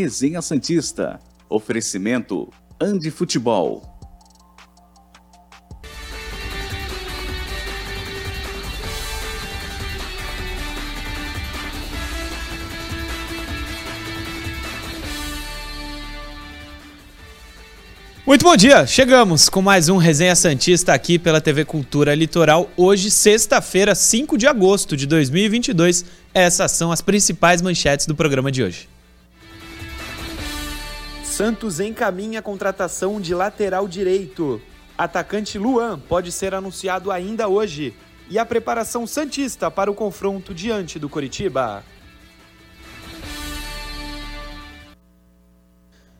Resenha Santista. Oferecimento Andi Futebol. Muito bom dia! Chegamos com mais um Resenha Santista aqui pela TV Cultura Litoral. Hoje, sexta-feira, 5 de agosto de 2022. Essas são as principais manchetes do programa de hoje. Santos encaminha a contratação de lateral direito. Atacante Luan pode ser anunciado ainda hoje. E a preparação Santista para o confronto diante do Coritiba.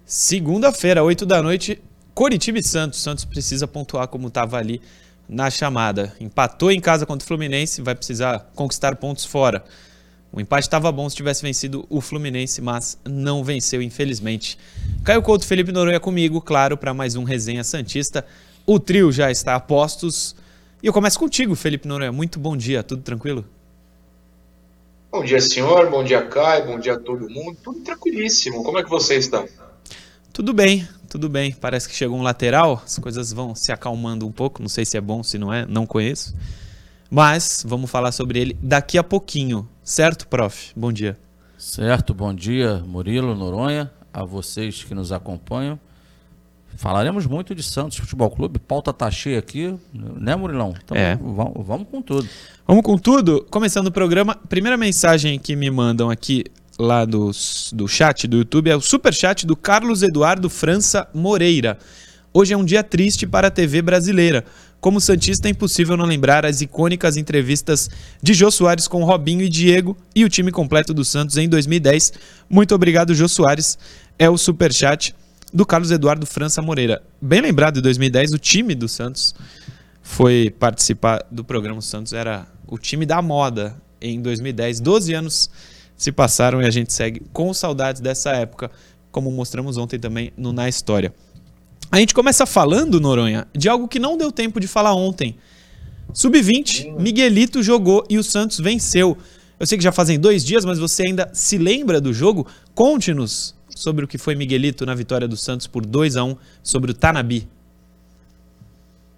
Segunda-feira, 8 da noite, Coritiba e Santos. Santos precisa pontuar como estava ali na chamada. Empatou em casa contra o Fluminense, vai precisar conquistar pontos fora. O empate estava bom se tivesse vencido o Fluminense, mas não venceu, infelizmente. Caio Couto, Felipe Noronha comigo, claro, para mais um Resenha Santista. O trio já está a postos. E eu começo contigo, Felipe Noronha. Muito bom dia, tudo tranquilo? Bom dia, senhor. Bom dia, Caio. Bom dia a todo mundo. Tudo tranquilíssimo. Como é que você está? Tudo bem, tudo bem. Parece que chegou um lateral, as coisas vão se acalmando um pouco. Não sei se é bom, se não é, não conheço. Mas vamos falar sobre ele daqui a pouquinho. Certo, prof? Bom dia. Certo, bom dia, Murilo, Noronha, a vocês que nos acompanham. Falaremos muito de Santos Futebol Clube, pauta tá cheia aqui, né, Murilão? Então É. vamos, vamos com tudo. Vamos com tudo? Começando o programa, primeira mensagem que me mandam aqui lá do, do chat do YouTube é o super chat do Carlos Eduardo França Moreira. Hoje é um dia triste para a TV brasileira. Como Santista é impossível não lembrar as icônicas entrevistas de Jô Soares com Robinho e Diego e o time completo do Santos em 2010. Muito obrigado, Jô Soares. É o super chat do Carlos Eduardo França Moreira. Bem lembrado, em 2010 o time do Santos foi participar do programa Santos era o time da moda em 2010. 12 anos se passaram e a gente segue com saudades dessa época, como mostramos ontem também no Na História. A gente começa falando, Noronha, de algo que não deu tempo de falar ontem. Sub-20, Miguelito jogou e o Santos venceu. Eu sei que já fazem dois dias, mas você ainda se lembra do jogo? Conte-nos sobre o que foi Miguelito na vitória do Santos por 2 a 1 sobre o Tanabi.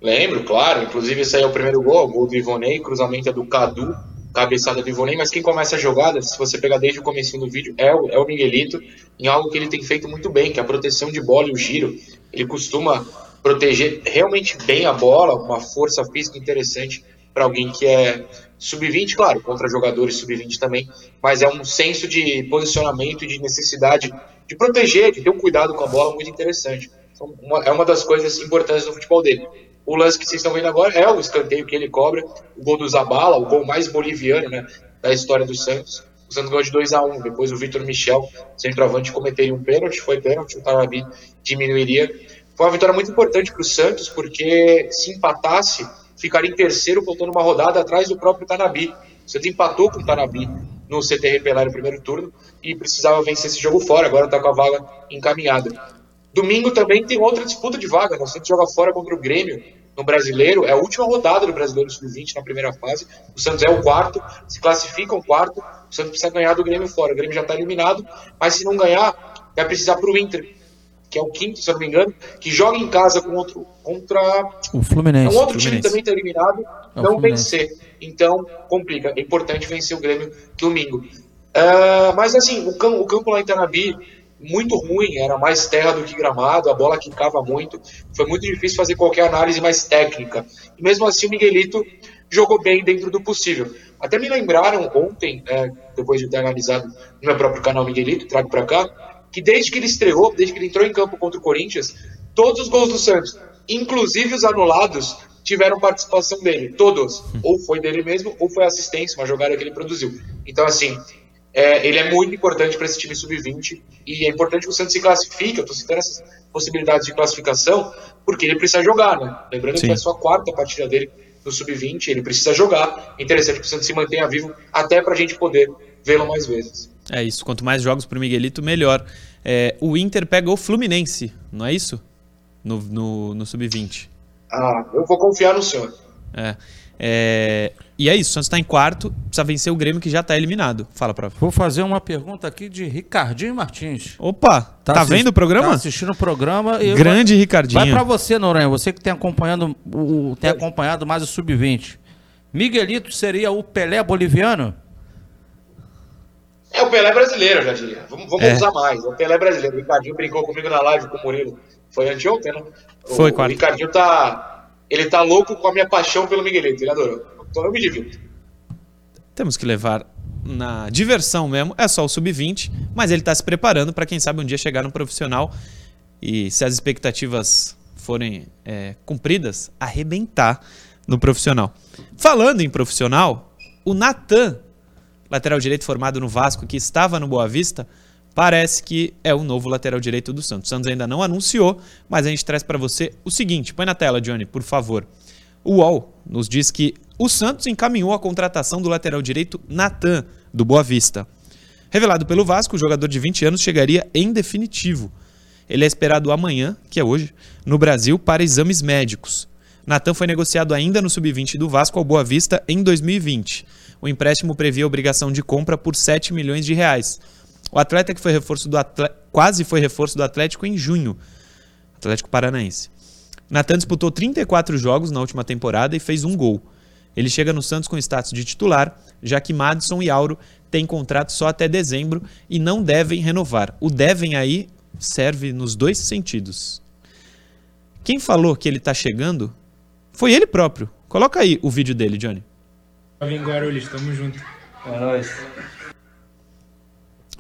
Lembro, claro. Inclusive, esse aí é o primeiro gol, o gol do Ivonei, cruzamento é do Cadu, cabeçada do Ivonei, mas quem começa a jogada, se você pegar desde o começo do vídeo, é o, é o Miguelito, em algo que ele tem feito muito bem, que é a proteção de bola e o giro. Ele costuma proteger realmente bem a bola, uma força física interessante para alguém que é sub-20, claro, contra jogadores sub-20 também, mas é um senso de posicionamento de necessidade de proteger, de ter um cuidado com a bola muito interessante. Então, uma- é uma das coisas importantes no futebol dele. O lance que vocês estão vendo agora é o escanteio que ele cobra, o gol do Zabala, o gol mais boliviano né, da história do Santos. O Santos ganhou de 2 a 1 Depois o Vitor Michel, centroavante, cometeria um pênalti, foi pênalti, o Tarabi diminuiria. Foi uma vitória muito importante para o Santos, porque se empatasse, ficaria em terceiro, faltando uma rodada atrás do próprio Tanabi. O Santos empatou com o Tanabi no CTR Pelé no primeiro turno e precisava vencer esse jogo fora, agora está com a vaga encaminhada. Domingo também tem outra disputa de vaga. né? O Santos joga fora contra o Grêmio no Brasileiro. É a última rodada do Brasileiro Sub-20 na primeira fase. O Santos é o quarto, se classifica o quarto. O Santos precisa ganhar do Grêmio fora. O Grêmio já está eliminado, mas se não ganhar, vai precisar para o Inter, que é o quinto, se eu não me engano, que joga em casa contra, contra O é Fluminense. um outro time Fluminense. também está eliminado, É não vencer. Então, complica. É importante vencer o Grêmio domingo. Ah, mas assim, o campo, o campo lá em Tanabi, muito ruim, era mais terra do que gramado, a bola quicava muito. Foi muito difícil fazer qualquer análise mais técnica. E mesmo assim, o Miguelito jogou bem dentro do possível. Até me lembraram ontem, é, depois de ter analisado no meu próprio canal Miguelito, trago para cá, que desde que ele estreou, desde que ele entrou em campo contra o Corinthians, todos os gols do Santos, inclusive os anulados, tiveram participação dele. Todos. Ou foi dele mesmo, ou foi assistência, uma jogada que ele produziu. Então, assim, é, ele é muito importante para esse time sub-20 e é importante que o Santos se classifique. Eu estou citando essas possibilidades de classificação porque ele precisa jogar, né? Lembrando Sim. que é só a quarta partida dele no sub-20, ele precisa jogar. É interessante que o Santos se mantenha vivo até para a gente poder vê-lo mais vezes. É isso, quanto mais jogos pro Miguelito, melhor. É, o Inter pega o Fluminense, não é isso? No, no, no Sub-20. Ah, eu vou confiar no senhor. É. É, e é isso, o Santos está em quarto, precisa vencer o Grêmio que já está eliminado. Fala, prof. Vou fazer uma pergunta aqui de Ricardinho Martins. Opa, tá, assi- vendo o programa? Tá assistindo o programa. e Grande vai, Ricardinho. Vai pra você, Noronha, você que tem acompanhando, o, tem acompanhado mais o Sub-20. Miguelito seria o Pelé boliviano? É o Pelé brasileiro, eu já diria. Vamos, vamos É. usar mais. É o Pelé brasileiro. O Ricardinho brincou comigo na live com o Murilo. Foi anteontem, né? O, Foi, o quarta. Ricardinho tá. Ele tá louco com a minha paixão pelo Miguelito. Ele adorou. Então eu me divirto. Temos que levar na diversão mesmo. É só o sub-20, mas ele está se preparando para quem sabe um dia chegar no profissional e se as expectativas forem é, cumpridas, arrebentar no profissional. Falando em profissional, o Natan, lateral direito formado no Vasco, que estava no Boa Vista, parece que é o novo lateral direito do Santos. O Santos ainda não anunciou, mas a gente traz para você o seguinte: põe na tela, Johnny, por favor. O UOL nos diz que o Santos encaminhou a contratação do lateral direito Natan, do Boa Vista. Revelado pelo Vasco, o jogador de 20 anos chegaria em definitivo. Ele é esperado amanhã, que é hoje, no Brasil para exames médicos. Natan foi negociado ainda no sub-20 do Vasco ao Boa Vista em 2020. O empréstimo previa obrigação de compra por 7 milhões de reais. O atleta que foi reforço do atle... quase foi reforço do Atlético em junho. Atlético Paranaense. Natan disputou 34 jogos na última temporada e fez um gol. Ele chega no Santos com status de titular, já que Madison e Auro têm contrato só até dezembro e não devem renovar. O devem aí serve nos dois sentidos. Quem falou que ele tá chegando foi ele próprio. Coloca aí o vídeo dele, Johnny. Salve em Guarulhos, tamo junto.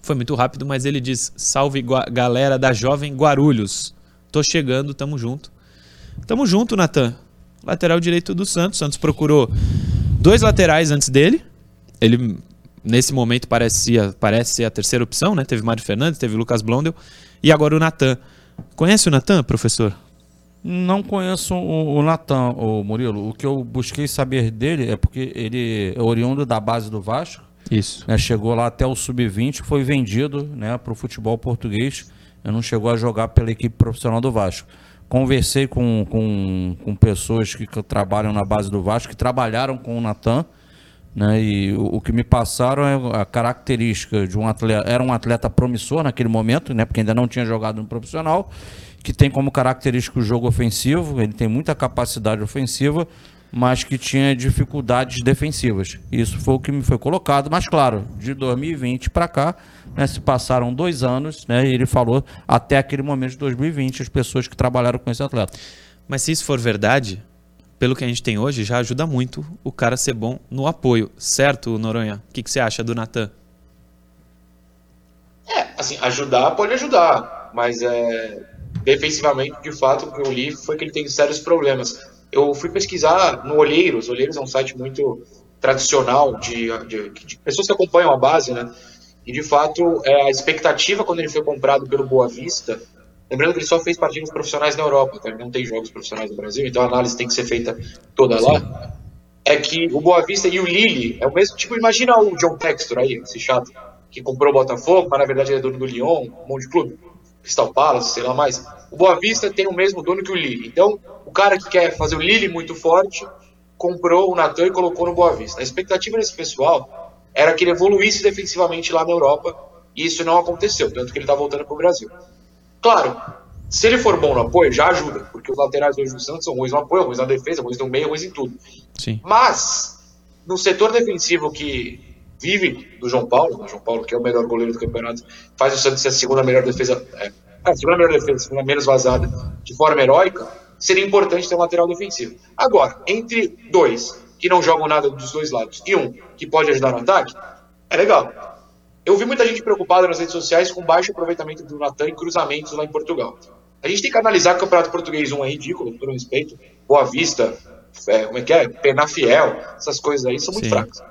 Foi muito rápido, mas ele diz: Salve galera da Jovem Guarulhos. Tô chegando, tamo junto. Tamo junto, Natan. Lateral direito do Santos. Santos procurou dois laterais antes dele. Ele, nesse momento, parecia, parece ser a terceira opção, né? Teve Mário Fernandes, teve Lucas Blondel. E agora o Natan. Conhece o Natan, professor? Não conheço o, o Natan, o Murilo. O que eu busquei saber dele é porque ele é oriundo da base do Vasco. Isso. né, chegou lá até o sub-20, foi vendido né, para o futebol português, não chegou a jogar pela equipe profissional do Vasco. Conversei com, com, com pessoas que, que trabalham na base do Vasco, que trabalharam com o Natan, né, e o, o que me passaram é a característica de um atleta, era um atleta promissor naquele momento, né, porque ainda não tinha jogado no profissional, que tem como característica o jogo ofensivo, ele tem muita capacidade ofensiva, mas que tinha dificuldades defensivas. Isso foi o que me foi colocado, mas claro, de 2020 para cá, né, se passaram dois anos, né, e ele falou até aquele momento de 2020 as pessoas que trabalharam com esse atleta. Mas se isso for verdade, pelo que a gente tem hoje, já ajuda muito o cara ser bom no apoio. Certo, Noronha? O que, que você acha do Natan? É, assim, ajudar pode ajudar, mas é, defensivamente, de fato, o que eu li foi que ele tem sérios problemas. Eu fui pesquisar no Olheiros, Olheiros é um site muito tradicional de, de, de pessoas que acompanham a base, né? E de fato, é, a expectativa quando ele foi comprado pelo Boa Vista, lembrando que ele só fez partidas profissionais na Europa, tá? ele não tem jogos profissionais no Brasil, então a análise tem que ser feita toda lá. É que o Boa Vista e o Lille é o mesmo tipo, imagina o John Textor aí, esse chato, que comprou o Botafogo, mas na verdade ele é dono do Lyon, um monte de clube, Crystal Palace, sei lá mais. O Boa Vista tem o mesmo dono que o Lille. Então, o cara que quer fazer o Lille muito forte, comprou o Natan e colocou no Boa Vista. A expectativa desse pessoal era que ele evoluísse defensivamente lá na Europa, e isso não aconteceu, tanto que ele está voltando para o Brasil. Claro, se ele for bom no apoio, já ajuda, porque os laterais hoje do Santos são ruins no apoio, ruins na defesa, ruins no meio, ruins em tudo. Sim. Mas, no setor defensivo que vive do João Paulo, o João Paulo, que é o melhor goleiro do campeonato, faz o Santos ser a segunda melhor defesa, é, a segunda melhor defesa, a segunda menos vazada, de forma heróica, seria importante ter um lateral defensivo. Agora, entre dois que não jogam nada dos dois lados e um que pode ajudar no ataque, é legal. Eu vi muita gente preocupada nas redes sociais com baixo aproveitamento do Natan em cruzamentos lá em Portugal. A gente tem que analisar que o Campeonato Português 1 é ridículo, por todo respeito. Boa Vista, é, como é que é? Penafiel, essas coisas aí são muito Sim. fracas.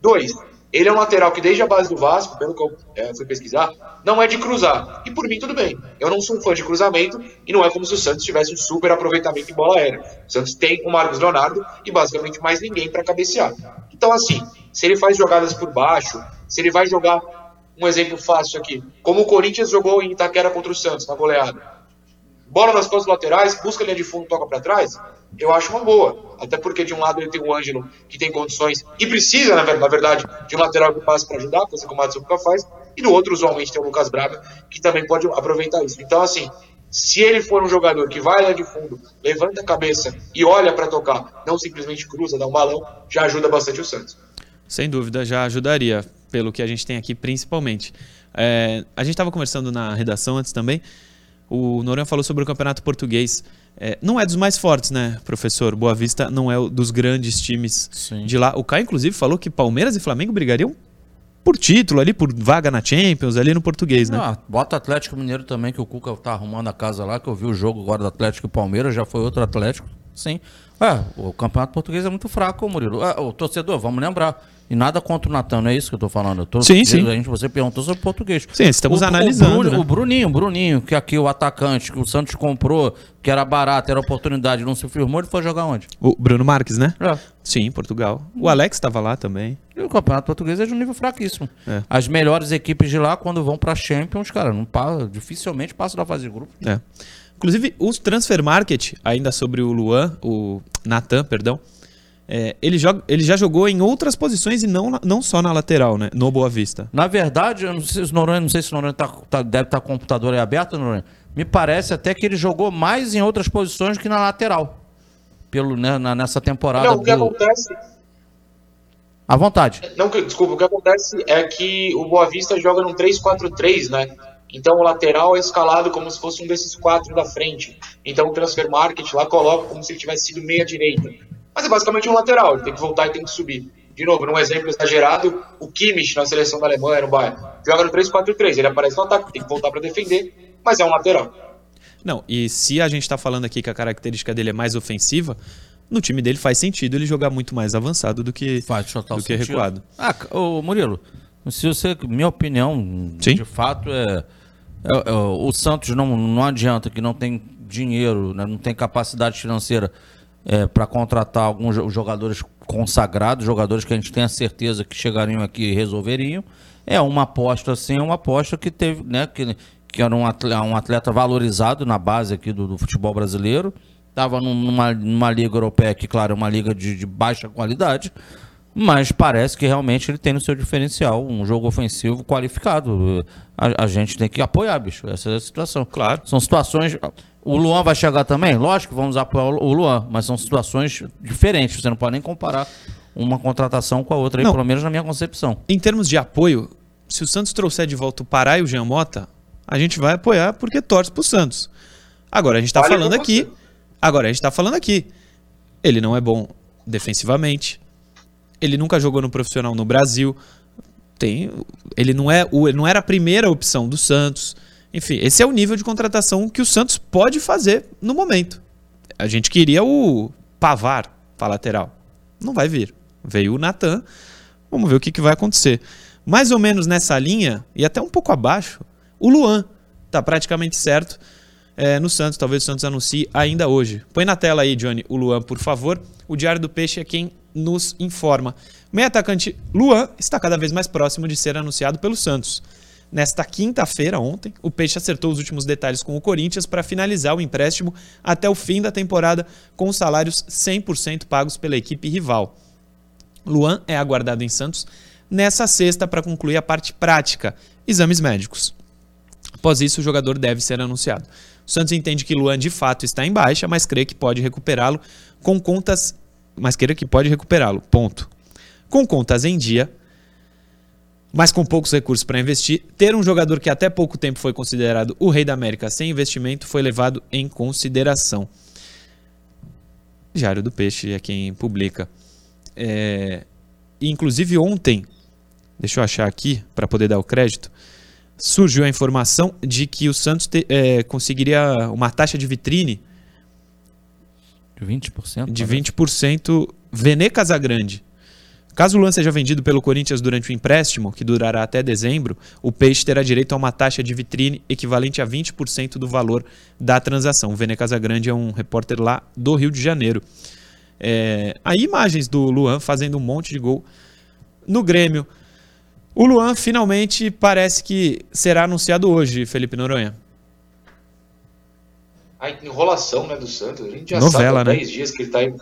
Dois, ele é um lateral que desde a base do Vasco, pelo que eu é, fui pesquisar, não é de cruzar. E por mim tudo bem. Eu não sou um fã de cruzamento e não é como se o Santos tivesse um super aproveitamento em bola aérea. O Santos tem o Marcos Leonardo e basicamente mais ninguém para cabecear. Então assim, se ele faz jogadas por baixo, se ele vai jogar um exemplo fácil aqui, como o Corinthians jogou em Itaquera contra o Santos na goleada. Bola nas costas laterais, busca a linha de fundo, toca para trás, eu acho uma boa. Até porque de um lado ele tem o Ângelo, que tem condições, e precisa, na verdade, de um lateral que passe para ajudar, coisa que o Matsuka faz, e do outro, usualmente, tem o Lucas Braga, que também pode aproveitar isso. Então, assim, se ele for um jogador que vai lá de fundo, levanta a cabeça e olha para tocar, não simplesmente cruza, dá um balão, já ajuda bastante o Santos. Sem dúvida, já ajudaria, pelo que a gente tem aqui principalmente. É, a gente estava conversando na redação antes também. O Noronha falou sobre o campeonato português. É, não é dos mais fortes, né, professor? Boa Vista não é dos grandes times Sim. de lá. O Caio, inclusive, falou que Palmeiras e Flamengo brigariam por título ali, por vaga na Champions, ali no português, né? Ah, bota Atlético Mineiro também, que o Cuca tá arrumando a casa lá, que eu vi o jogo agora do Atlético e Palmeiras, já foi outro Atlético. Sim. É, o campeonato português é muito fraco, Murilo. É, o torcedor, vamos lembrar. E nada contra o Natan, não é isso que eu tô falando. Eu tô, Sim, sim. A gente, você perguntou sobre português. Sim, estamos o, analisando, O, Bruno- né? o Bruninho, Bruninho, que aqui o atacante, que o Santos comprou, que era barato, era oportunidade, não se firmou, ele foi jogar onde? O Bruno Marques, né? É. Sim, Portugal. O Alex estava lá também. E o campeonato português é de um nível fraquíssimo. É. As melhores equipes de lá, quando vão pra Champions, cara, não pa- dificilmente passam da fase de grupo. É. Inclusive, os Transfer Market, ainda sobre o Luan, o Natan, perdão, é, ele, joga, ele já jogou em outras posições e não, não só na lateral, né? No Boa Vista. Na verdade, eu não sei se o Noronha, não sei se o Noronha tá, tá- deve estar com o computador aí aberto, Noronha. Me parece até que ele jogou mais em outras posições que na lateral. Pelo, né, na- nessa temporada. Não, o que do- acontece À vontade. Não, que- desculpa, o que acontece é que o Boa Vista joga num 3-4-3, né? Então o lateral é escalado como se fosse um desses quatro da frente. Então o transfer market lá coloca como se ele tivesse sido meia direita. Mas é basicamente um lateral, ele tem que voltar e tem que subir. De novo, num exemplo exagerado, o Kimmich na seleção da Alemanha, no Bayern, joga no 3-4-3, ele aparece no ataque, tem que voltar para defender, mas é um lateral. Não, e se a gente tá falando aqui que a característica dele é mais ofensiva, no time dele faz sentido ele jogar muito mais avançado do que, Faz total do que sentido. recuado. Ah, ô Murilo, se você, minha opinião, Sim. de fato, é, é- é, o Santos não, não adianta que não tem dinheiro, né, não tem capacidade financeira para contratar alguns jo- jogadores consagrados, jogadores que a gente tem a certeza que chegariam aqui e resolveriam. É uma aposta, assim, é uma aposta que teve, né, que, que era um atleta, um atleta valorizado na base aqui do, do futebol brasileiro. Estava numa, numa liga europeia que, claro, é uma liga de, de baixa qualidade, mas parece que realmente ele tem no seu diferencial um jogo ofensivo qualificado. A, a gente tem que apoiar, bicho. Essa é a situação. Claro. São situações. O Luan vai chegar também? Lógico que vamos apoiar o Luan, mas são situações diferentes. Você não pode nem comparar uma contratação com a outra, aí, pelo menos na minha concepção. Em termos de apoio, se o Santos trouxer de volta o Pará e o Jean Mota, a gente vai apoiar porque torce pro Santos. Agora, a gente tá Vale falando aqui. Agora, a gente tá falando aqui. Ele não é bom defensivamente. Ele nunca jogou no profissional no Brasil. Tem, ele não é, o- ele não era a primeira opção do Santos. Enfim, esse é o nível de contratação que o Santos pode fazer no momento. A gente queria o Pavar para lateral. Não vai vir. Veio o Natan. Vamos ver o que, que vai acontecer. Mais ou menos nessa linha, e até um pouco abaixo, o Luan. Tá praticamente certo é, no Santos. Talvez o Santos anuncie ainda hoje. Põe na tela aí, Johnny, o Luan, por favor. O Diário do Peixe é quem nos informa. O meio atacante Luan está cada vez mais próximo de ser anunciado pelo Santos. Nesta quinta-feira, ontem, o Peixe acertou os últimos detalhes com o Corinthians para finalizar o empréstimo até o fim da temporada, com os salários 100% pagos pela equipe rival. Luan é aguardado em Santos nessa sexta para concluir a parte prática, exames médicos. Após isso, o jogador deve ser anunciado. O Santos entende que Luan de fato está em baixa, mas crê que pode recuperá-lo com contas. Mas crê que pode recuperá-lo. Ponto. Com contas em dia, mas com poucos recursos para investir, ter um jogador que até pouco tempo foi considerado o rei da América sem investimento foi levado em consideração. Diário do Peixe é quem publica. É, inclusive ontem, deixa eu achar aqui para poder dar o crédito, surgiu a informação de que o Santos te- é, conseguiria uma taxa de vitrine De 20%? de parece. 20% Vene Casagrande. Caso o Luan seja vendido pelo Corinthians durante o empréstimo, que durará até dezembro, o Peixe terá direito a uma taxa de vitrine equivalente a 20% do valor da transação. O Vene Casagrande é um repórter lá do Rio de Janeiro. É, aí imagens do Luan fazendo um monte de gol no Grêmio. O Luan finalmente parece que será anunciado hoje, Felipe Noronha. a enrolação né, do Santos. A gente já Novela, sabe há né? 10 dias que ele tá aí.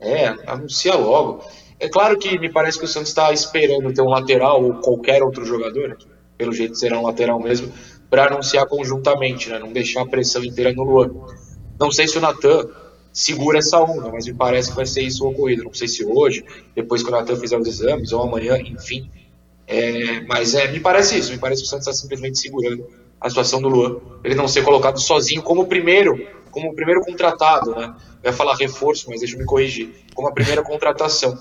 É, anuncia logo. É claro que me parece que o Santos está esperando ter um lateral ou qualquer outro jogador, né, pelo jeito será um lateral mesmo, para anunciar conjuntamente, né, não deixar a pressão inteira no Luan. Não sei se o Natan segura essa onda, mas me parece que vai ser isso ocorrido. Não sei se hoje, depois que o Natan fizer os exames, ou amanhã, enfim. É, mas é, me parece isso, me parece que o Santos está simplesmente segurando a situação do Luan. Ele não ser colocado sozinho como o primeiro, como o primeiro contratado, né? Eu ia falar reforço, mas deixa eu me corrigir. Como a primeira contratação.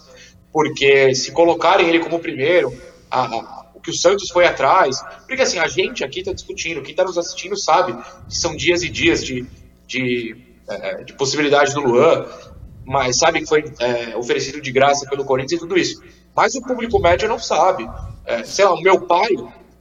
Porque se colocarem ele como primeiro, a, a, o que o Santos foi atrás. Porque assim, a gente aqui está discutindo, quem está nos assistindo sabe que são dias e dias de, de, é, de possibilidade do Luan, mas sabe que foi é, oferecido de graça pelo Corinthians e tudo isso. Mas o público médio não sabe. É, sei lá, o meu pai,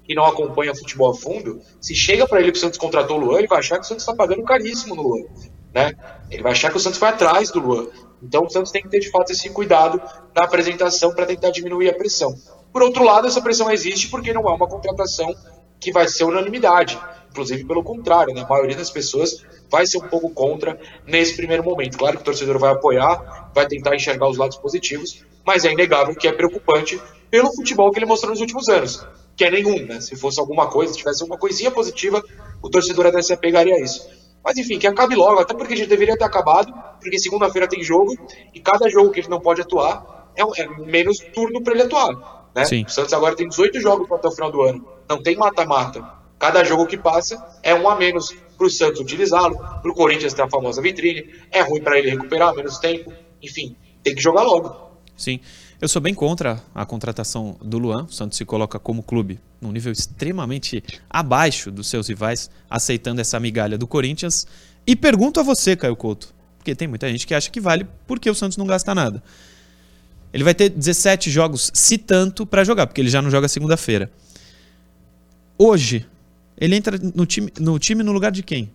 que não acompanha futebol a fundo, se chega para ele que o Santos contratou o Luan, ele vai achar que o Santos está pagando caríssimo no Luan. Né? Ele vai achar que o Santos foi atrás do Luan. Então o Santos tem que ter de fato esse cuidado na apresentação para tentar diminuir a pressão. Por outro lado, essa pressão existe porque não é uma contratação que vai ser unanimidade. Inclusive, pelo contrário, né? a maioria das pessoas vai ser um pouco contra nesse primeiro momento. Claro que o torcedor vai apoiar, vai tentar enxergar os lados positivos, mas é inegável que é preocupante pelo futebol que ele mostrou nos últimos anos, que é nenhum. Né? Se fosse alguma coisa, se tivesse uma coisinha positiva, o torcedor até se apegaria a isso. Mas enfim, que acabe logo, até porque a gente deveria ter acabado, porque segunda-feira tem jogo, e cada jogo que ele não pode atuar é, é menos turno para ele atuar. Né? Sim. O Santos agora tem 18 jogos até o final do ano, não tem mata-mata. Cada jogo que passa é um a menos para o Santos utilizá-lo, para o Corinthians ter a famosa vitrine, é ruim para ele recuperar menos tempo, enfim, tem que jogar logo. Sim. Eu sou bem contra a contratação do Luan. O Santos se coloca como clube num nível extremamente abaixo dos seus rivais, aceitando essa migalha do Corinthians. E pergunto a você, Caio Couto, porque tem muita gente que acha que vale porque o Santos não gasta nada. Ele vai ter 17 jogos, se tanto, para jogar, porque ele já não joga segunda-feira. Hoje, ele entra no time, no time no lugar de quem?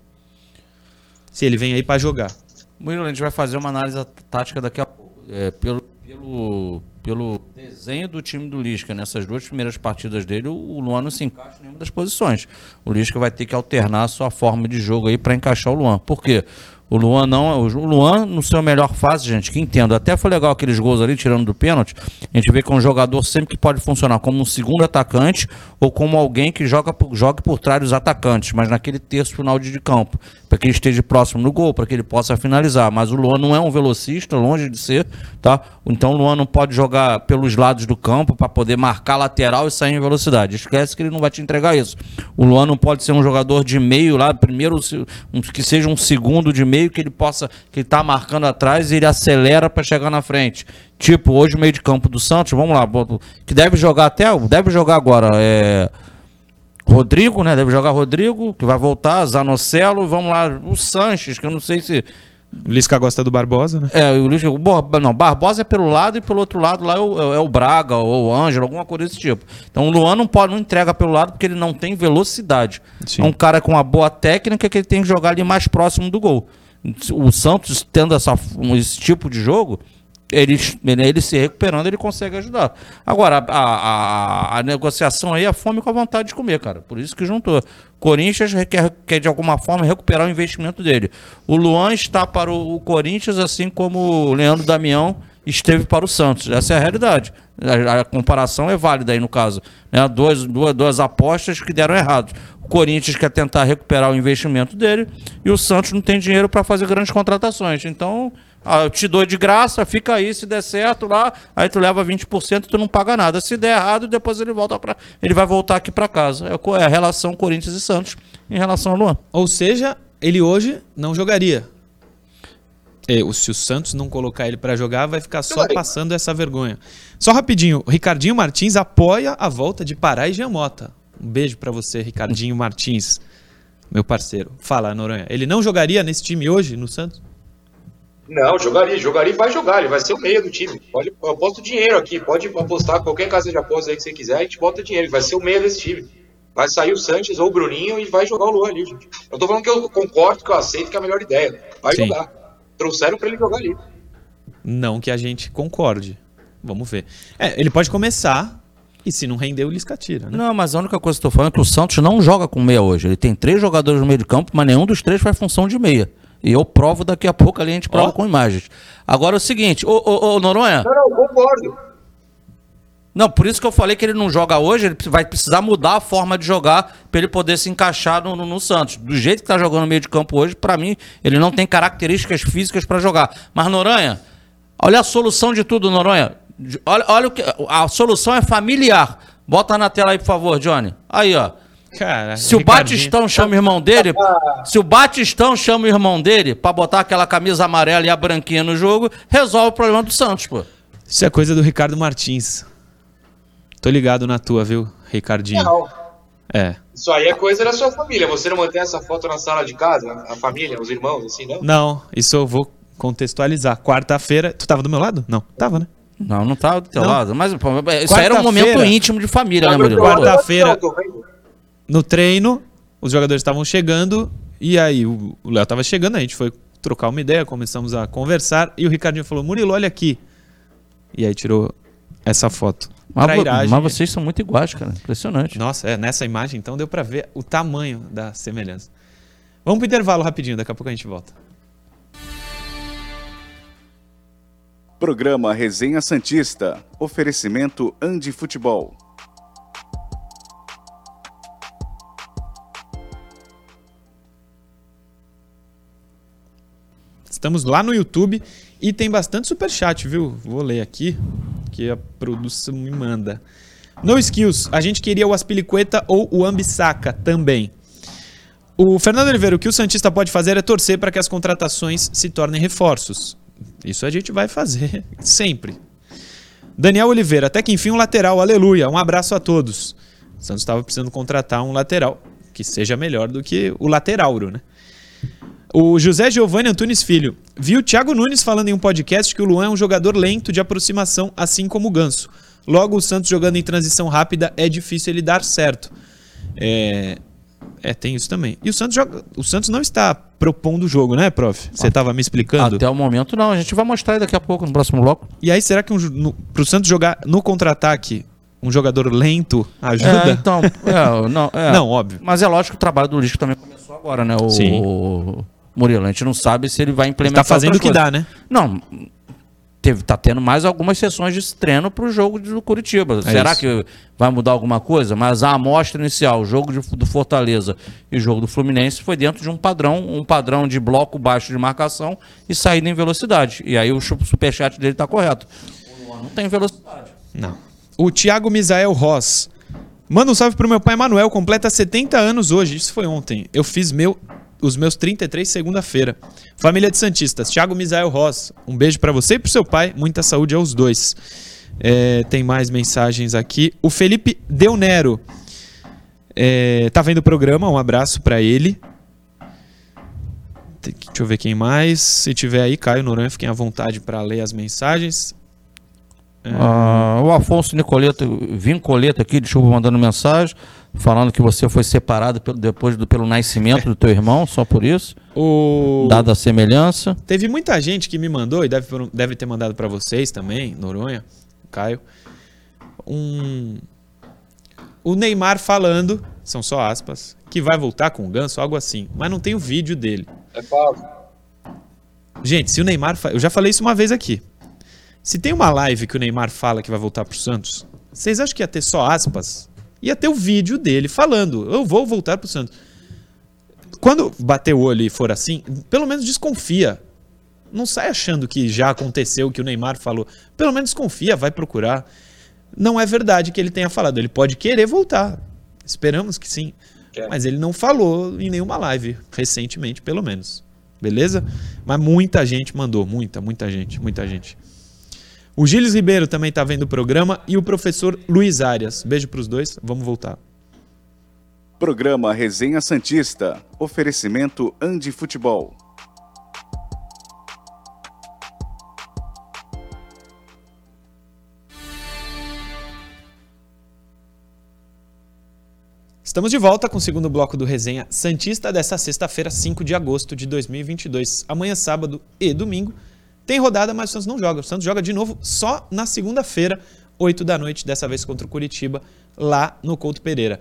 Se ele vem aí para jogar. Murilo, a gente vai fazer uma análise tática daqui a pouco. É, pelo, pelo, pelo desenho do time do Lisca, nessas duas primeiras partidas dele, o Luan não se encaixa em nenhuma das posições. O Lisca vai ter que alternar a sua forma de jogo aí para encaixar o Luan. Por quê? O Luan não. O Luan, no seu melhor fase, gente, que entendo. Até foi legal aqueles gols ali, tirando do pênalti. A gente vê que é um jogador sempre que pode funcionar como um segundo atacante ou como alguém que joga jogue por trás dos atacantes, mas naquele terço final de campo. Para que ele esteja próximo do gol, para que ele possa finalizar. Mas o Luan não é um velocista, longe de ser, tá? Então o Luan não pode jogar pelos lados do campo para poder marcar lateral e sair em velocidade. Esquece que ele não vai te entregar isso. O Luan não pode ser um jogador de meio lá, primeiro que seja um segundo de meio que ele possa, que ele tá marcando atrás e ele acelera para chegar na frente. Tipo, hoje o meio de campo do Santos, vamos lá, que deve jogar até, deve jogar agora, é Rodrigo, né? Deve jogar Rodrigo, que vai voltar, Zanocelo, vamos lá, o Sanches, que eu não sei se o Lisca gosta do Barbosa, né? É, o Lisca, o, não, Barbosa é pelo lado e pelo outro lado lá é o, é o Braga ou o Ângelo, alguma coisa desse tipo. Então o Luan não pode, não entrega pelo lado porque ele não tem velocidade. Sim. É um cara com uma boa técnica que ele tem que jogar ali mais próximo do gol. O Santos tendo essa, esse tipo de jogo, ele, ele se recuperando, ele consegue ajudar. Agora, a, a, a, negociação aí é fome com a vontade de comer, cara. Por isso que juntou. Corinthians quer, quer de alguma forma recuperar o investimento dele. O Luan está para o, o Corinthians, assim como o Leandro Damião esteve para o Santos. Essa é a realidade. A, a comparação é válida aí no caso. Né? Duas, duas, duas apostas que deram errado. O Corinthians quer tentar recuperar o investimento dele e o Santos não tem dinheiro para fazer grandes contratações. Então ah, eu te dou de graça, fica aí, se der certo lá, aí tu leva 20% e tu não paga nada. Se der errado, depois ele volta para ele vai voltar aqui para casa. É, é a relação Corinthians e Santos em relação ao Luan. Ou seja, ele hoje não jogaria. E, se o Santos não colocar ele para jogar, vai ficar só passando essa vergonha. Só rapidinho, o Ricardinho Martins apoia a volta de Pará e Giamota. Um beijo para você, Ricardinho Martins, meu parceiro. Fala, Noronha. Ele não jogaria nesse time hoje no Santos? Não, jogaria, jogaria e vai jogar, ele vai ser o meio do time. Pode, eu aposto dinheiro aqui, pode apostar qualquer casa de aposta aí que você quiser, a gente bota dinheiro, ele vai ser o meio desse time. Vai sair o Sanches ou o Bruninho e vai jogar o Luan ali, gente. Eu tô falando que eu concordo, que eu aceito que é a melhor ideia. Vai Sim. jogar. Trouxeram para ele jogar ali. Não que a gente concorde. Vamos ver. É, ele pode começar E se não render, o Lisca tira, né? Não, mas a única coisa que eu tô falando é que o Santos não joga com meia hoje. Ele tem três jogadores no meio de campo, mas nenhum dos três faz função de meia. E eu provo daqui a pouco ali, a gente prova Ó. com imagens. Agora é o seguinte, ô, ô, ô Noronha, Não, não, concordo. não, por isso que eu falei que ele não joga hoje, ele vai precisar mudar a forma de jogar para ele poder se encaixar no, no- no Santos. Do jeito que tá jogando no meio de campo hoje, para mim, ele não tem características físicas para jogar. Mas Noronha, olha a solução de tudo, Noronha. Olha, olha o que a solução é familiar. Bota na tela aí, por favor, Johnny. Aí, ó. Cara, Se o Ricardinho- Batistão chama o irmão dele, se o Batistão chama o irmão dele pra botar aquela camisa amarela e a branquinha no jogo, resolve o problema do Santos, pô. Isso é coisa do Ricardo Martins. Tô ligado na tua, viu, Ricardinho? Não. É. Isso aí é coisa da sua família. Você não mantém essa foto na sala de casa? A família, os irmãos, assim, não? Não, isso eu vou contextualizar. Quarta-feira. Tu tava do meu lado? Não, tava, né? Não, não tá do teu Não. lado. Mas pô, isso aí era um momento íntimo de família, né, Murilo? Quarta-feira. No treino, os jogadores estavam chegando. E aí, o Léo tava chegando, a gente foi trocar uma ideia, começamos a conversar. E o Ricardinho falou: Murilo, olha aqui. E aí tirou essa foto. Mas, Trairagem. mas vocês são muito iguais, cara. Impressionante. Nossa, é, nessa imagem então deu pra ver o tamanho da semelhança. Vamos pro intervalo rapidinho, daqui a pouco a gente volta. Programa Resenha Santista. Oferecimento Andi Futebol. Estamos lá no YouTube e tem bastante superchat, viu? Vou ler aqui, que a produção me manda. No Skills, a gente queria o Aspilicueta ou o Ambissaca também. O Fernando Oliveira, o que o Santista pode fazer é torcer para que as contratações se tornem reforços. Isso a gente vai fazer sempre. Daniel Oliveira, até que enfim um lateral, aleluia. Um abraço a todos. O Santos estava precisando contratar um lateral que seja melhor do que o laterauro, né? O José Giovanni Antunes Filho viu o Thiago Nunes falando em um podcast que o Luan é um jogador lento de aproximação, assim como o Ganso. Logo, o Santos jogando em transição rápida é difícil ele dar certo. É, é tem isso também. E o Santos, joga, o Santos não está propondo o jogo, né, prof? Você estava me explicando. Até o momento, não. A gente vai mostrar daqui a pouco, no próximo bloco. E aí, será que um, no, pro Santos jogar no contra-ataque, um jogador lento ajuda? É, então, é, não, é. Não, óbvio. Mas é lógico que o trabalho do Lisco também começou agora, né? O, Sim. o Murilo, a gente não sabe se ele vai Ele implementar. tá fazendo o que dá, né? Não, teve, tá tendo mais algumas sessões de treino pro jogo do Curitiba. Será É isso. que vai mudar alguma coisa? Mas a amostra inicial, o jogo de- do Fortaleza e o jogo do Fluminense foi dentro de um padrão, um padrão de bloco baixo de marcação e saída em velocidade. E aí o superchat dele tá correto. O Luan não tem velocidade. Não. O Thiago Misael Ross. Manda um salve pro meu pai Manuel, completa 70 anos hoje. Isso foi ontem. Eu fiz meu, os meus 33 segunda-feira. Família de Santistas, Thiago Misael Ross. Um beijo pra você e pro seu pai. Muita saúde aos dois. É, tem mais mensagens aqui. O Felipe Del Nero. É, tá vendo o programa, um abraço pra ele. Deixa eu ver quem mais. Se tiver aí, Caio Noronha, fiquem à vontade pra ler as mensagens. Ah, o Afonso Nicoleta, Vincoleta aqui de Chuva mandando mensagem, falando que você foi separado pelo, depois do, pelo nascimento do teu irmão, só por isso, O... dada a semelhança. Teve muita gente que me mandou, e deve, deve ter mandado pra vocês também, Noronha, Caio, um. O Neymar falando, são só aspas, que vai voltar com o ganso, algo assim, mas não tem o vídeo dele. É falso. Gente, se o Neymar. fa- Eu já falei isso uma vez aqui. Se tem uma live que o Neymar fala que vai voltar pro Santos, vocês acham que ia ter só aspas? Ia ter o vídeo dele falando: eu vou voltar pro Santos. Quando bater o olho e for assim, pelo menos desconfia. Não sai achando que já aconteceu o que o Neymar falou. Pelo menos desconfia, vai procurar. Não é verdade que ele tenha falado. Ele pode querer voltar. Esperamos que sim. Mas ele não falou em nenhuma live, recentemente, pelo menos. Beleza? Mas muita gente mandou, muita, muita gente, muita gente. O Gilles Ribeiro também tá vendo o programa e o professor Luiz Arias. Beijo pros dois, vamos voltar. Programa Resenha Santista. Oferecimento Andi Futebol. Estamos de volta com o segundo bloco do Resenha Santista dessa sexta-feira, 5 de agosto de 2022. Amanhã, sábado e domingo, tem rodada, mas o Santos não joga. O Santos joga de novo só na segunda-feira 8 da noite, dessa vez contra o Curitiba, lá no Couto Pereira.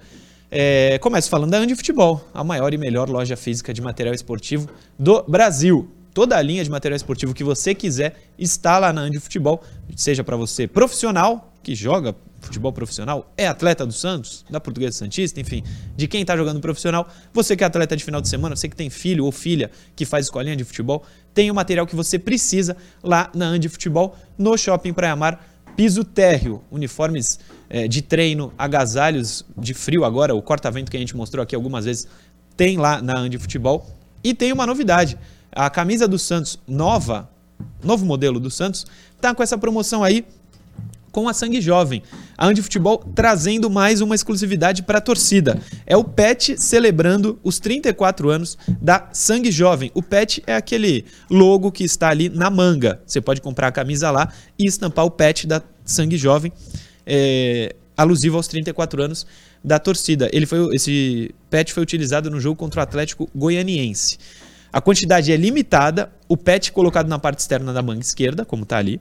É, começo falando da Andi Futebol, a maior e melhor loja física de material esportivo do Brasil. Toda a linha de material esportivo que você quiser está lá na Andi Futebol, seja para você profissional, que joga futebol profissional, é atleta do Santos, da Portuguesa Santista, enfim, de quem está jogando profissional, você que é atleta de final de semana, você que tem filho ou filha que faz escolinha de futebol, tem o material que você precisa lá na Andi Futebol, no Shopping Praia Mar, piso térreo, uniformes é, de treino, agasalhos de frio agora, o corta-vento que a gente mostrou aqui algumas vezes, tem lá na Andi Futebol. E tem uma novidade, a camisa do Santos nova, novo modelo do Santos, tá com essa promoção aí com a Sangue Jovem. A Andi Futebol trazendo mais uma exclusividade para a torcida. É o PET celebrando os 34 anos da Sangue Jovem. O PET é aquele logo que está ali na manga. Você pode comprar a camisa lá e estampar o PET da Sangue Jovem, é, alusivo aos 34 anos da torcida. Ele foi, esse PET foi utilizado no jogo contra o Atlético Goianiense. A quantidade é limitada, o PET colocado na parte externa da manga esquerda, como está ali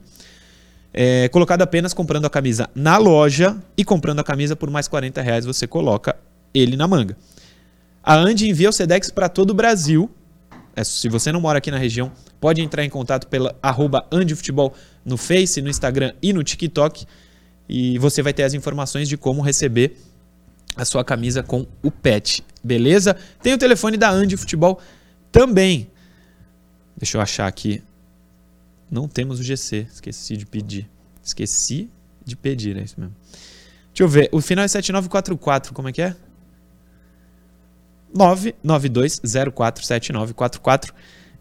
é, colocado apenas comprando a camisa na loja e comprando a camisa por mais 40 reais você coloca ele na manga. A Andy envia o Sedex para todo o Brasil. É, se você não mora aqui na região, pode entrar em contato pela arroba Futebol no Face, no Instagram e no TikTok. E você vai ter as informações de como receber a sua camisa com o pet. Beleza? Tem o telefone da Andy Futebol também. Deixa eu achar aqui não temos o GC. Esqueci de pedir. Esqueci de pedir, é isso mesmo. Deixa eu ver. O final é 7944. Como é que é? 992047944.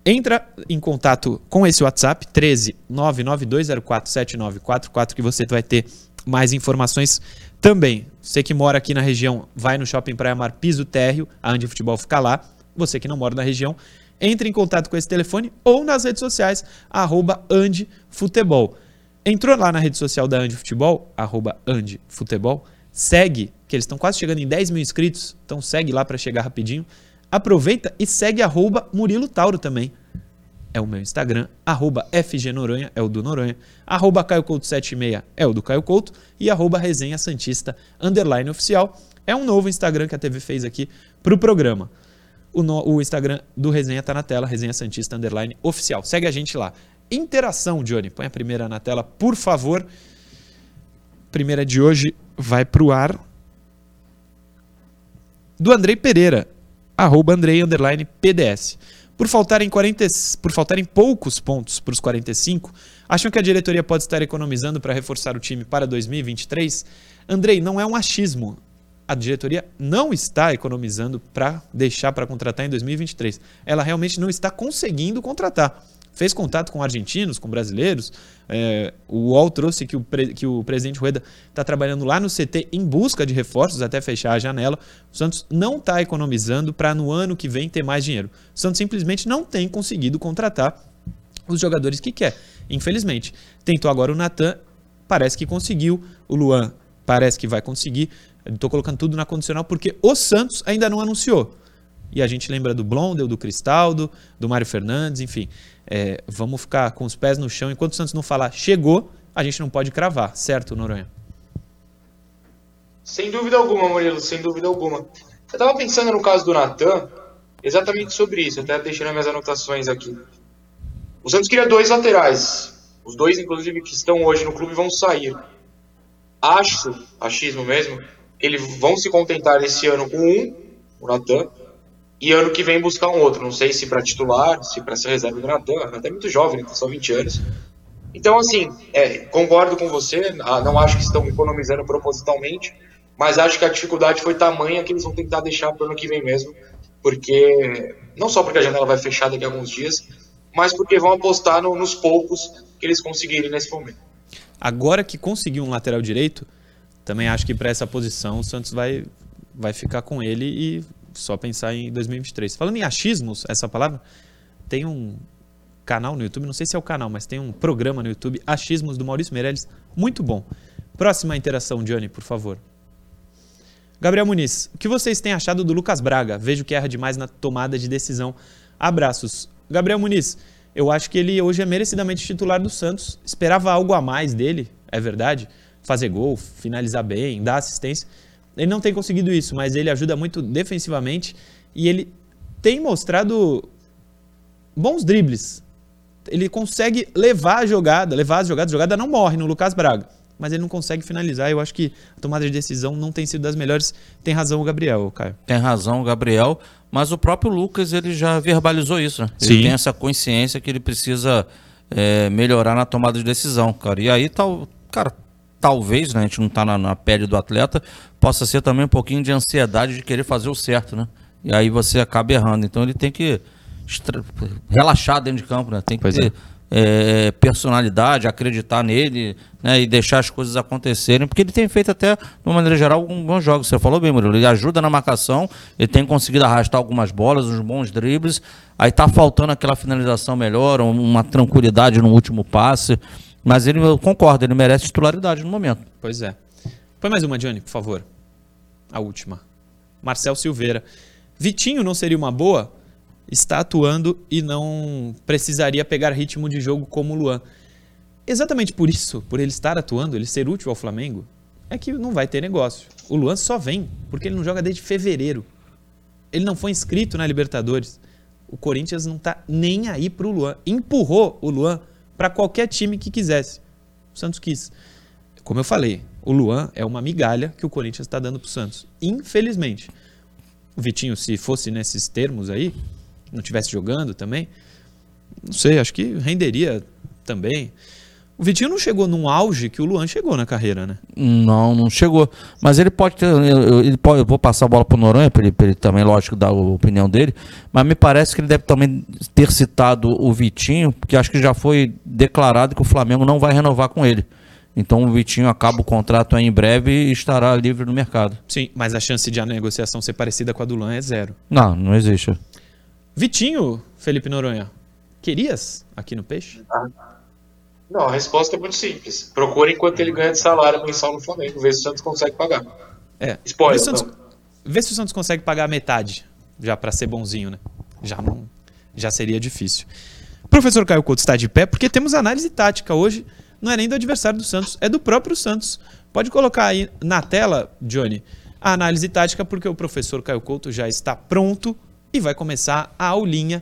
Entra em contato com esse WhatsApp 13 992047944 que você vai ter mais informações também. Você que mora aqui na região, vai no Shopping Praia Mar Piso Térreo, a Andi Futebol fica lá. Você que não mora na região, entre em contato com esse telefone ou nas redes sociais, arroba Andifutebol. Entrou lá na rede social da Andi Futebol, arroba Andifutebol, segue, que eles estão quase chegando em 10 mil inscritos, então segue lá para chegar rapidinho. Aproveita e segue arroba Murilo Tauro também. É o meu Instagram, arroba FG Noronha, é o do Noronha, arroba Caio Couto 76 é o do Caio Couto e arroba Resenha Santista, underline oficial. É um novo Instagram que a TV fez aqui para o programa. O, no, o Instagram do Resenha está na tela, Resenha Santista Underline Oficial. Segue a gente lá. Interação, Johnny. Põe a primeira na tela, por favor. Primeira de hoje vai para o ar. Do Andrei Pereira, arroba Andrei Underline PDS. Por faltarem, 40, por faltarem poucos pontos para os 45, acham que a diretoria pode estar economizando para reforçar o time para 2023? Andrei, não é um achismo a diretoria não está economizando para deixar para contratar em 2023. Ela realmente não está conseguindo contratar. Fez contato com argentinos, com brasileiros. É, o UOL trouxe que o, que o presidente Rueda está trabalhando lá no CT em busca de reforços até fechar a janela. O Santos não está economizando para no ano que vem ter mais dinheiro. O Santos simplesmente não tem conseguido contratar os jogadores que quer. Infelizmente. Tentou agora o Natan, parece que conseguiu. O Luan parece que vai conseguir. Estou colocando tudo na condicional porque o Santos ainda não anunciou. E a gente lembra do Blondel, do Cristaldo, do Mário Fernandes, enfim. É, vamos ficar com os pés no chão. Enquanto o Santos não falar chegou, a gente não pode cravar, certo, Noronha? Sem dúvida alguma, Murilo, sem dúvida alguma. Eu estava pensando no caso do Natan, exatamente sobre isso, até deixando minhas anotações aqui. O Santos queria dois laterais. Os dois, inclusive, que estão hoje no clube vão sair. Acho, achismo mesmo, eles vão se contentar esse ano com um, o Natan, e ano que vem buscar um outro. Não sei se para titular, se para ser reserva do Natan. O Natan é muito jovem, né? tem só 20 anos. Então, assim, é, concordo com você, ah, não acho que estão economizando propositalmente, mas acho que a dificuldade foi tamanha que eles vão tentar deixar para o ano que vem mesmo, porque não só porque a janela vai fechar daqui a alguns dias, mas porque vão apostar no, nos poucos que eles conseguirem nesse momento. Agora que conseguiu um lateral direito, também acho que para essa posição o Santos vai, vai ficar com ele e só pensar em 2023. Falando em achismos, essa palavra, tem um canal no YouTube, não sei se é o canal, mas tem um programa no YouTube, Achismos do Maurício Meirelles, muito bom. Próxima interação, Johnny, por favor. Gabriel Muniz, o que vocês têm achado do Lucas Braga? Vejo que erra demais na tomada de decisão. Abraços. Gabriel Muniz, eu acho que ele hoje é merecidamente titular do Santos. Esperava algo a mais dele, é verdade fazer gol, finalizar bem, dar assistência. Ele não tem conseguido isso, mas ele ajuda muito defensivamente e ele tem mostrado bons dribles. Ele consegue levar a jogada, levar as jogadas. A jogada não morre no Lucas Braga, mas ele não consegue finalizar. Eu acho que a tomada de decisão não tem sido das melhores. Tem razão o Gabriel, Caio. Tem razão o Gabriel, mas o próprio Lucas ele já verbalizou isso, né? Sim. Ele tem essa consciência que ele precisa é, melhorar na tomada de decisão, cara. E aí, tal, cara, talvez, né, a gente não tá na, na pele do atleta, possa ser também um pouquinho de ansiedade de querer fazer o certo, né? E aí você acaba errando. Então ele tem que relaxar dentro de campo, né? Tem que Pois ter é, personalidade, acreditar nele, né? E deixar as coisas acontecerem, porque ele tem feito até, de uma maneira geral, alguns bons jogos. Você falou bem, Murilo. Ele ajuda na marcação, ele tem conseguido arrastar algumas bolas, uns bons dribles. Aí tá faltando aquela finalização melhor, um- uma tranquilidade no último passe. Mas ele, eu concordo, ele merece titularidade no momento. Pois é. Põe mais uma, Johnny, por favor. A última. Marcel Silveira. Vitinho não seria uma boa? Está atuando e não precisaria pegar ritmo de jogo como o Luan. Exatamente por isso, por ele estar atuando, ele ser útil ao Flamengo, é que não vai ter negócio. O Luan só vem porque ele não joga desde fevereiro. Ele não foi inscrito na Libertadores. O Corinthians não tá nem aí pro Luan. Empurrou o Luan para qualquer time que quisesse. O Santos quis. Como eu falei, o Luan é uma migalha que o Corinthians está dando pro Santos. Infelizmente. O Vitinho, se fosse nesses termos aí, não tivesse jogando também, não sei, acho que renderia também. O Vitinho não chegou num auge que o Luan chegou na carreira, né? Não, não chegou. Mas ele pode ter. Ele pode, eu vou passar a bola pro Noronha, para ele, ele também, lógico, dar a opinião dele. Mas me parece que ele deve também ter citado o Vitinho, porque acho que já foi declarado que o Flamengo não vai renovar com ele. Então o Vitinho acaba o contrato aí em breve e estará livre no mercado. Sim, mas a chance de a negociação ser parecida com a do Luan é zero. Não, não existe. Vitinho, Felipe Noronha, querias aqui no Peixe? Não, a resposta é muito simples. Procure enquanto ele ganha de salário mensal no Flamengo, ver se o Santos consegue pagar. É. Spoiler, Vê se, o Santos, vê se o Santos consegue pagar metade, já pra ser bonzinho, né? Já não, já seria difícil. Professor Caio Couto está de pé porque temos análise tática hoje. Não é nem do adversário do Santos, é do próprio Santos. Pode colocar aí na tela, Johnny, a análise tática porque o professor Caio Couto já está pronto e vai começar a aulinha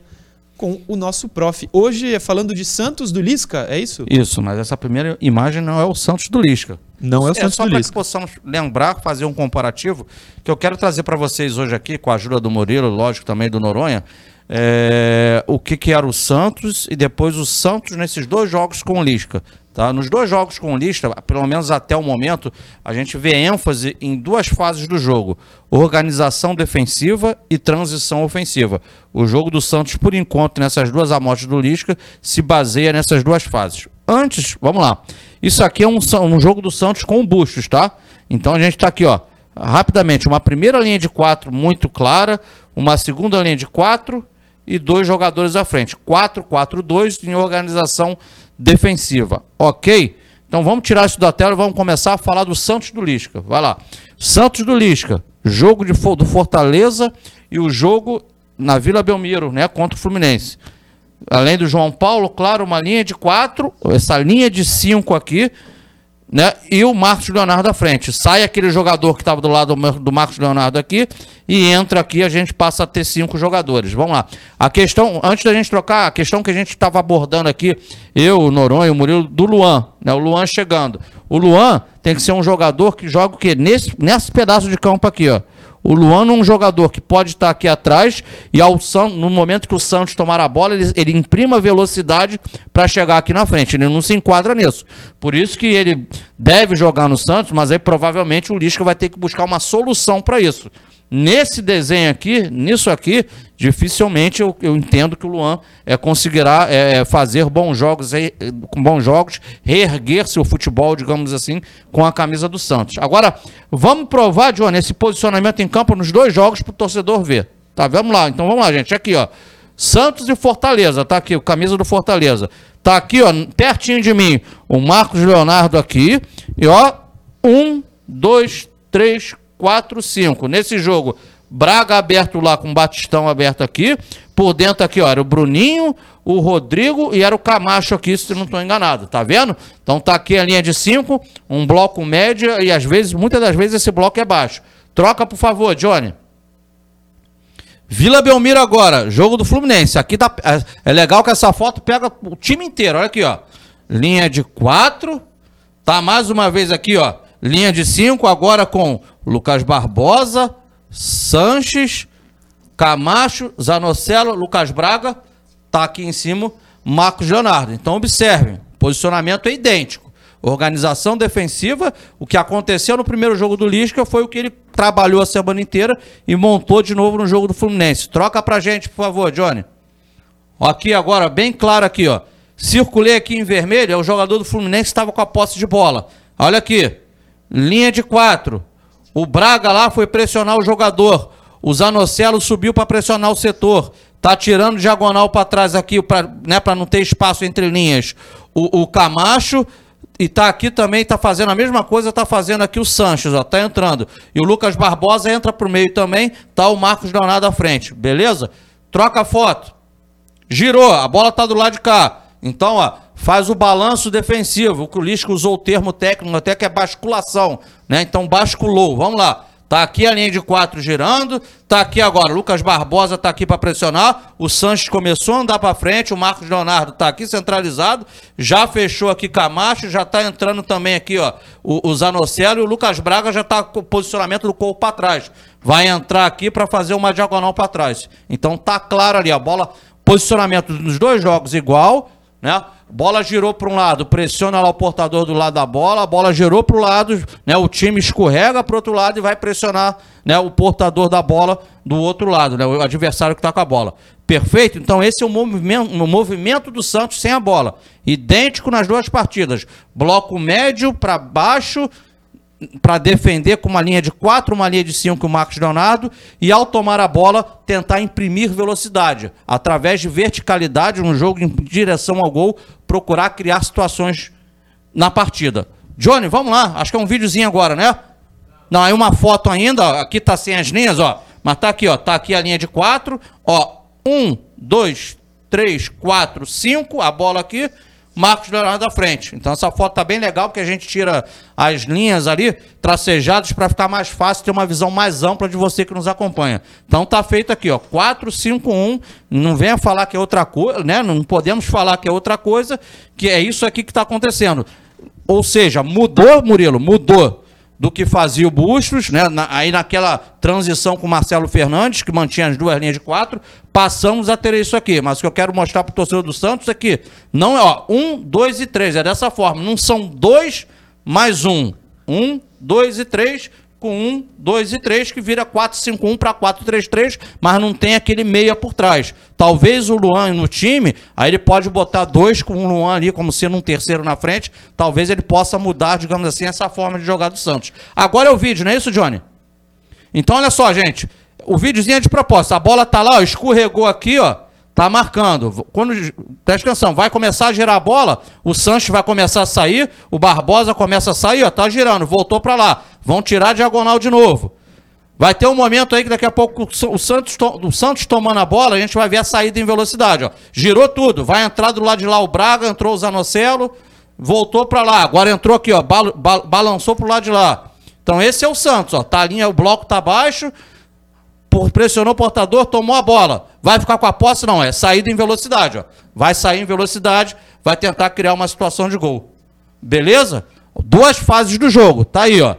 com o nosso prof. Hoje é falando de Santos do Lisca, é isso? Isso, mas essa primeira imagem não é o Santos do Lisca. Não é o Santos só do para que Lisca. possamos lembrar, fazer um comparativo, que eu quero trazer para vocês hoje aqui, com a ajuda do Murilo, lógico, também do Noronha, é, o que, que era o Santos e depois o Santos nesses dois jogos com o Lisca. Tá? Nos dois jogos com o Lisca, pelo menos até o momento, a gente vê ênfase em duas fases do jogo: organização defensiva e transição ofensiva. O jogo do Santos, por enquanto, nessas duas amostras do Lisca, se baseia nessas duas fases. Antes, vamos lá. Isso aqui é um, um jogo do Santos com bustos, tá? Então a gente está aqui, ó. Rapidamente, uma primeira linha de quatro muito clara, uma segunda linha de quatro e dois jogadores à frente. 4-4-2 em organização defensiva. Ok? Então vamos tirar isso da tela e vamos começar a falar do Santos do Lisca. Vai lá. Santos do Lisca, jogo de, do Fortaleza e o jogo na Vila Belmiro, né? Contra o Fluminense. Além do João Paulo, claro, uma linha de quatro, essa linha de cinco aqui, né? E o Marcos Leonardo à frente. Sai aquele jogador que estava do lado do Mar- do Marcos Leonardo aqui e entra aqui, a gente passa a ter cinco jogadores. Vamos lá. A questão, antes da gente trocar, a questão que a gente estava abordando aqui, eu, o Noronha o Murilo, do Luan, né? O Luan chegando. O Luan tem que ser um jogador que joga o quê? Nesse, nesse pedaço de campo aqui, ó. O Luan é um jogador que pode estar aqui atrás e ao San- no momento que o Santos tomar a bola, ele, ele imprima velocidade para chegar aqui na frente. Ele não se enquadra nisso. Por isso que ele deve jogar no Santos, mas aí provavelmente o Lisca vai ter que buscar uma solução para isso. Nesse desenho aqui, nisso aqui, dificilmente eu, eu entendo que o Luan é, conseguirá é, fazer bons jogos, com bons jogos, reerguer seu futebol, digamos assim, com a camisa do Santos. Agora, vamos provar, Johnny, esse posicionamento em campo nos dois jogos para o torcedor ver. Tá, vamos lá. Então vamos lá, gente. Aqui, ó. Santos e Fortaleza, tá aqui, camisa do Fortaleza. Tá aqui, ó, pertinho de mim, o Marcos Leonardo aqui. E ó, um, dois, três, quatro, cinco. Nesse jogo, Braga aberto lá com Batistão aberto aqui. Por dentro aqui, ó, era o Bruninho, o Rodrigo e era o Camacho aqui, se não estou enganado, tá vendo? Então tá aqui a linha de 5, um bloco médio e às vezes, muitas das vezes esse bloco é baixo. Troca, por favor, Johnny. Vila Belmiro agora, jogo do Fluminense. Aqui tá, é, é legal que essa foto pega o time inteiro, olha aqui, ó. Linha de 4, tá mais uma vez aqui, ó. Linha de 5 agora com Lucas Barbosa, Sanches, Camacho, Zanocelo, Lucas Braga, tá aqui em cima, Marcos Leonardo. Então observem, posicionamento é idêntico. Organização defensiva, o que aconteceu no primeiro jogo do Lisca foi o que ele trabalhou a semana inteira e montou de novo no jogo do Fluminense. Troca pra gente, por favor, Johnny. Aqui agora, bem claro aqui, ó. Circulei aqui em vermelho, é o jogador do Fluminense que estava com a posse de bola. Olha aqui, linha de quatro. O Braga lá foi pressionar o jogador. O Zanocelo subiu para pressionar o setor. Tá tirando diagonal para trás aqui, para né, não ter espaço entre linhas. O, o Camacho e tá aqui também, tá fazendo a mesma coisa, tá fazendo aqui o Sanches, ó, tá entrando. E o Lucas Barbosa entra pro meio também, tá o Marcos Leonardo à frente, beleza? Troca a foto. Girou, a bola tá do lado de cá. Então, ó, faz o balanço defensivo. O Lisco usou o termo técnico até que é basculação, né? Então basculou. Vamos lá. Tá aqui a linha de quatro girando, tá aqui agora, Lucas Barbosa tá aqui para pressionar, o Sanches começou a andar para frente, o Marcos Leonardo tá aqui centralizado, já fechou aqui Camacho, já tá entrando também aqui, ó, o, o Zanocelo e o Lucas Braga já tá com o posicionamento do corpo para trás. Vai entrar aqui para fazer uma diagonal para trás. Então tá claro ali a bola, posicionamento dos dois jogos igual, né? Bola girou para um lado, pressiona lá o portador do lado da bola, a bola girou para o lado, né? O time escorrega para outro lado e vai pressionar, né? O portador da bola do outro lado, né? O adversário que está com a bola. Perfeito? Então esse é o movimento, o movimento do Santos sem a bola, idêntico nas duas partidas. Bloco médio para baixo para defender com uma linha de 4, uma linha de 5 o Marcos Leonardo e ao tomar a bola tentar imprimir velocidade através de verticalidade no jogo em direção ao gol, procurar criar situações na partida. Johnny, vamos lá, acho que é um videozinho agora, né? Não, é uma foto ainda, aqui tá sem as linhas, ó. Mas tá aqui, ó, tá aqui a linha de 4, ó, 1 2 3 4 5, a bola aqui Marcos Leonardo à frente. Então essa foto tá bem legal porque a gente tira as linhas ali tracejadas para ficar mais fácil ter uma visão mais ampla de você que nos acompanha. Então tá feito aqui, ó, 451, não venha falar que é outra coisa, né? Não podemos falar que é outra coisa, que é isso aqui que está acontecendo. Ou seja, mudou, Murilo, mudou do que fazia o Bustos, né? Na, aí naquela transição com o Marcelo Fernandes, que mantinha as duas linhas de quatro, passamos a ter isso aqui. Mas o que eu quero mostrar para o torcedor do Santos é que não é ó, um, dois e três, é dessa forma. Não são dois mais um. Um, dois e três, com 1, 2 e 3, que vira 4, 5, 1 para 4, 3, 3, mas não tem aquele meia por trás. Talvez o Luan no time, aí ele pode botar dois com o Luan ali, como sendo um terceiro na frente, talvez ele possa mudar, digamos assim, essa forma de jogar do Santos. Agora é o vídeo, não é isso, Johnny? Então, olha só, gente. O videozinho é de propósito. A bola tá lá, ó, escorregou aqui, ó. Tá marcando. Quando, presta atenção, vai começar a girar a bola, o Sanches vai começar a sair, o Barbosa começa a sair, ó, tá girando, voltou para lá. Vão tirar a diagonal de novo. Vai ter um momento aí que daqui a pouco o Santos, o Santos tomando a bola, a gente vai ver a saída em velocidade, ó. Girou tudo, vai entrar do lado de lá o Braga, entrou o Zanocelo, voltou para lá. Agora entrou aqui, ó, bal, bal, balançou pro lado de lá. Então esse é o Santos, ó. Tá a linha, o bloco tá baixo, pressionou o portador, tomou a bola. Vai ficar com a posse? Não, é saída em velocidade. Ó. Vai sair em velocidade, vai tentar criar uma situação de gol. Beleza? Duas fases do jogo. Tá aí, ó.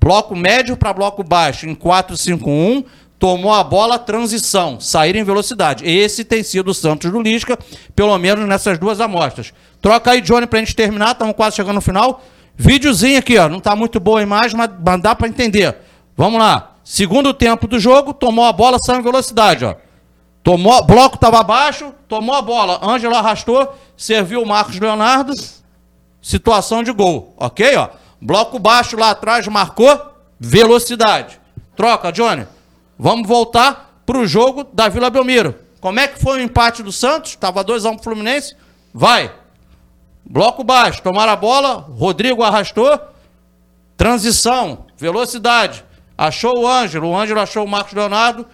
Bloco médio para bloco baixo em 4-5-1. Tomou a bola, transição, sair em velocidade. Esse tem sido o Santos do Lisca, pelo menos nessas duas amostras. Troca aí, Johnny, pra gente terminar. Estamos quase chegando no final. Videozinho aqui, ó. Não tá muito boa a imagem, mas dá para entender. Vamos lá. Segundo tempo do jogo, tomou a bola, saiu em velocidade, ó. Tomou, bloco estava abaixo, tomou a bola, Ângelo arrastou, serviu o Marcos Leonardo, situação de gol, ok? Ó. Bloco baixo lá atrás, marcou, velocidade. Troca, Johnny. Vamos voltar para o jogo da Vila Belmiro. Como é que foi o empate do Santos? Estava 2x1 um pro Fluminense. Vai. Bloco baixo, tomaram a bola, Rodrigo arrastou, transição, velocidade. Achou o Ângelo, o Ângelo achou o Marcos Leonardo,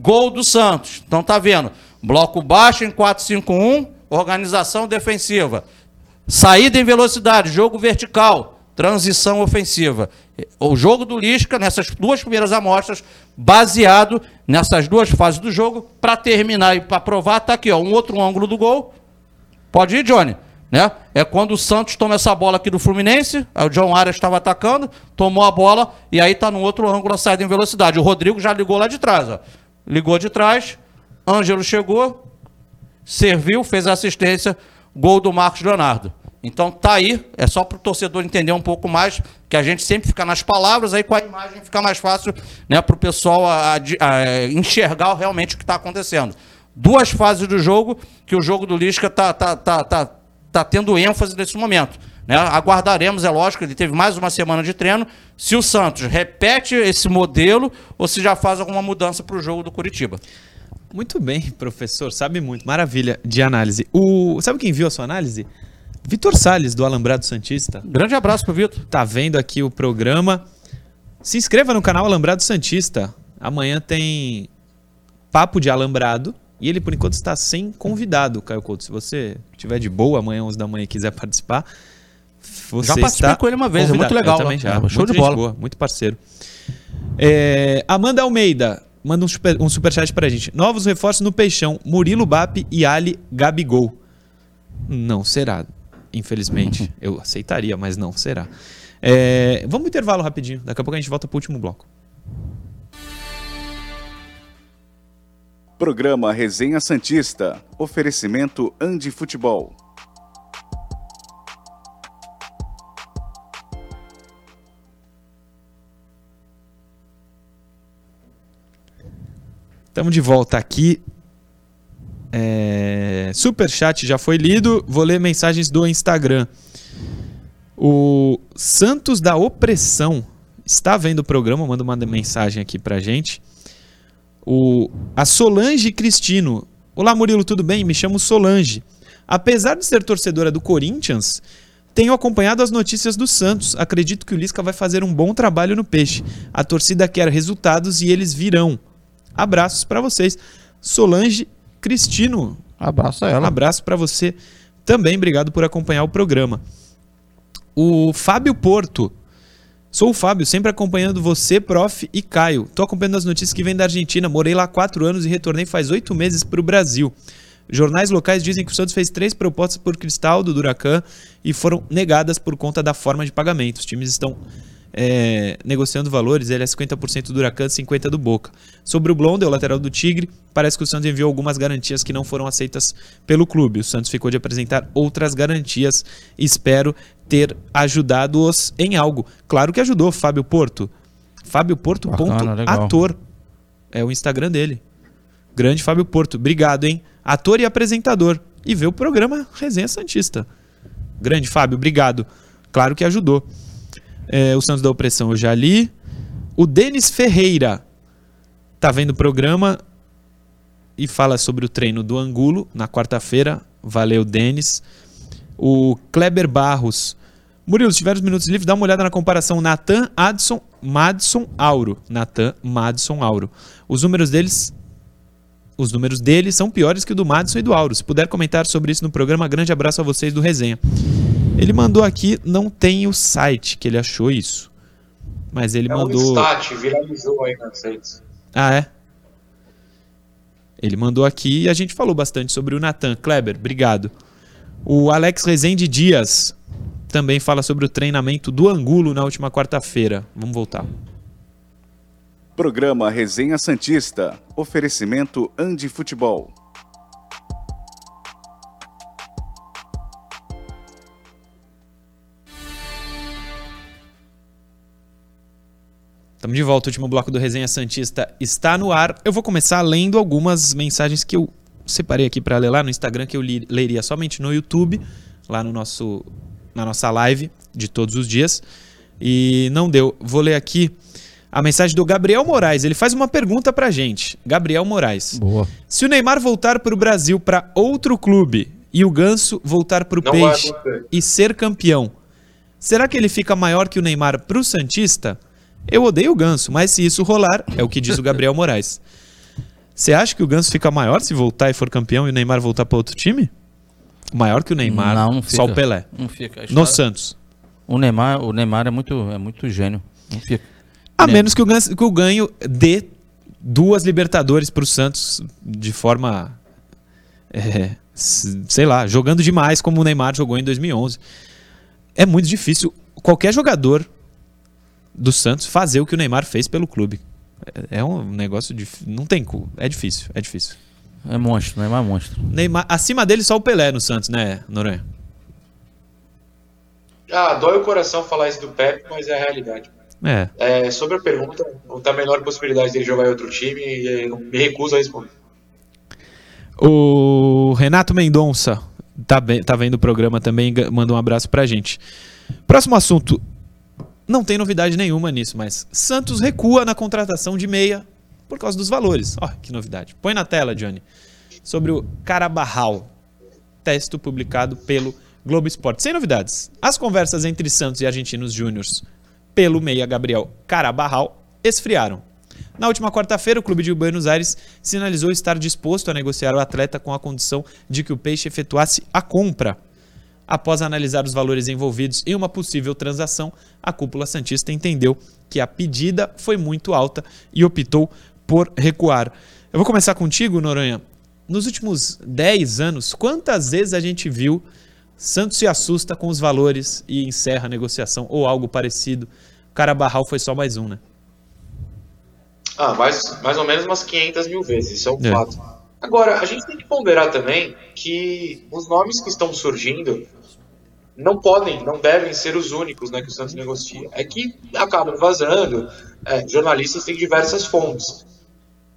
gol do Santos. Então tá vendo. Bloco baixo em 4-5-1, organização defensiva. Saída em velocidade, jogo vertical, transição ofensiva. O jogo do Lisca, nessas duas primeiras amostras, baseado nessas duas fases do jogo, para terminar e para provar, tá aqui, ó, um outro ângulo do gol. Pode ir, Johnny. Né? É quando o Santos toma essa bola aqui do Fluminense, o John Arias estava atacando, tomou a bola e aí tá no outro ângulo a saída em velocidade. O Rodrigo já ligou lá de trás, ó. Ligou de trás, Ângelo chegou, serviu, fez assistência, gol do Marcos Leonardo. Então tá aí, é só para o torcedor entender um pouco mais, que a gente sempre fica nas palavras, aí com a imagem fica mais fácil né, para o pessoal a, a, enxergar realmente o que está acontecendo. Duas fases do jogo, que o jogo do Lisca tá, tá, tá, tá está tendo ênfase nesse momento. Né? Aguardaremos, é lógico, ele teve mais uma semana de treino, se o Santos repete esse modelo ou se já faz alguma mudança para o jogo do Curitiba. Muito bem, professor, sabe muito. Maravilha de análise. O... Sabe quem viu a sua análise? Vitor Sales, do Alambrado Santista. Grande abraço pro Vitor. Tá vendo aqui o programa. Se inscreva no canal Alambrado Santista. Amanhã tem Papo de Alambrado e ele, por enquanto, está sem convidado, Caio Couto. Se você tiver de boa amanhã, 11 da manhã, e quiser participar, você já participei com ele uma vez, convidado. é muito legal. Eu também já. É, show de bola. Boa, muito parceiro. É, Amanda Almeida manda um, super, um superchat pra gente. Novos reforços no Peixão. Murilo Bap e Ali Gabigol. Não será, infelizmente. Eu aceitaria, mas não será. É, vamos pro intervalo rapidinho. Daqui a pouco a gente volta pro último bloco. Programa Resenha Santista. Oferecimento Andi Futebol. Estamos de volta aqui. É... Super chat já foi lido. Vou ler mensagens do Instagram. O Santos da Opressão está vendo o programa, manda uma mensagem aqui pra gente. O, a Solange Cristino. Olá, Murilo, tudo bem? Me chamo Solange. Apesar de ser torcedora do Corinthians, tenho acompanhado as notícias do Santos. Acredito que o Lisca vai fazer um bom trabalho no Peixe. A torcida quer resultados e eles virão. Abraços para vocês. Solange Cristino. Abraço a ela. Um abraço para você também. Obrigado por acompanhar o programa. O Fábio Porto. Sou o Fábio, sempre acompanhando você, prof. e Caio. Tô acompanhando as notícias que vêm da Argentina. Morei lá há quatro anos e retornei faz oito meses para o Brasil. Jornais locais dizem que o Santos fez três propostas por Cristal do Duracan e foram negadas por conta da forma de pagamento. Os times estão é, negociando valores, ele é 50% do Huracan, 50% do Boca. Sobre o Blondel, lateral do Tigre, parece que o Santos enviou algumas garantias que não foram aceitas pelo clube. O Santos ficou de apresentar outras garantias. Espero ter ajudado-os em algo. Claro que ajudou, Fábio Porto. Fábio Porto, ponto, ator. É o Instagram dele. Grande Fábio Porto. Obrigado, hein? Ator e apresentador. E vê o programa Resenha Santista. Grande Fábio, obrigado. Claro que ajudou. É, o Santos da Opressão eu já li. O Denis Ferreira tá vendo o programa e fala sobre o treino do Angulo na quarta-feira. Valeu, Denis. O Kleber Barros. Murilo, se tiver os minutos livres, dá uma olhada na comparação Natan, Adson, Madison, Auro. Natan, Madison, Auro. Os números deles os números deles são piores que o do Madison e do Auro. Se puder comentar sobre isso no programa, grande abraço a vocês do Resenha. Ele mandou aqui, não tem o site que ele achou isso. Mas ele é mandou. Um stat, viralizou aí nas redes. Ah, é? Ele mandou aqui e a gente falou bastante sobre o Nathan Kleber. Obrigado. O Alex Rezende Dias também fala sobre o treinamento do Angulo na última quarta-feira. Vamos voltar. Programa Resenha Santista. Oferecimento Andi Futebol. Estamos de volta, o último bloco do Resenha Santista está no ar. Eu vou começar lendo algumas mensagens que eu separei aqui para ler lá no Instagram, que eu li, leria somente no YouTube, lá no nosso, na nossa live de todos os dias. E não deu. Vou ler aqui a mensagem do Gabriel Moraes. Ele faz uma pergunta pra gente. Gabriel Moraes. Boa. Se o Neymar voltar para o Brasil para outro clube e o Ganso voltar para o Peixe e ser campeão, será que ele fica maior que o Neymar para o Santista? Eu odeio o ganso, mas se isso rolar, é o que diz o Gabriel Moraes. Você acha que o Ganso fica maior se voltar e for campeão e o Neymar voltar para outro time? Maior que o Neymar, Não, não fica. só o Pelé. Não fica. No Santos. O Neymar, o Neymar é muito, é muito gênio. Não fica. A menos que o, Ganso, que o ganho dê duas Libertadores pro Santos de forma. é, sei lá, jogando demais como o Neymar jogou em 2011. É muito difícil qualquer jogador do Santos fazer o que o Neymar fez pelo clube. É, é um negócio dif- Não tem. cu- É difícil, é difícil. É monstro, Neymar é monstro. Neymar, acima dele só o Pelé no Santos, né, Noronha? Ah, dói o coração falar isso do Pepe, mas é a realidade. É. É, sobre a pergunta, não tá a menor possibilidade dele jogar em outro time e eu me recuso a responder. O Renato Mendonça tá, bem- tá vendo o programa também, manda um abraço pra gente. Próximo assunto. Não tem novidade nenhuma nisso, mas Santos recua na contratação de meia por causa dos valores. Ó, que novidade. Põe na tela, Johnny. Sobre o Carabarral. Texto publicado pelo Globo Esporte. Sem novidades. As conversas entre Santos e Argentinos Júniors pelo meia Gabriel Carabarral esfriaram. Na última quarta-feira, o clube de Buenos Aires sinalizou estar disposto a negociar o atleta com a condição de que o Peixe efetuasse a compra. Após analisar os valores envolvidos em uma possível transação, a cúpula Santista entendeu que a pedida foi muito alta e optou por recuar. Eu vou começar contigo, Noronha. Nos últimos 10 anos, quantas vezes a gente viu Santos se assusta com os valores e encerra a negociação ou algo parecido? Carabarral foi só mais um, né? Ah, mais, mais ou menos umas 500 mil vezes, isso é um É. fato. Agora, a gente tem que ponderar também que os nomes que estão surgindo não podem, não devem ser os únicos né, que o Santos negocia. É que acabam vazando, é, jornalistas têm diversas fontes.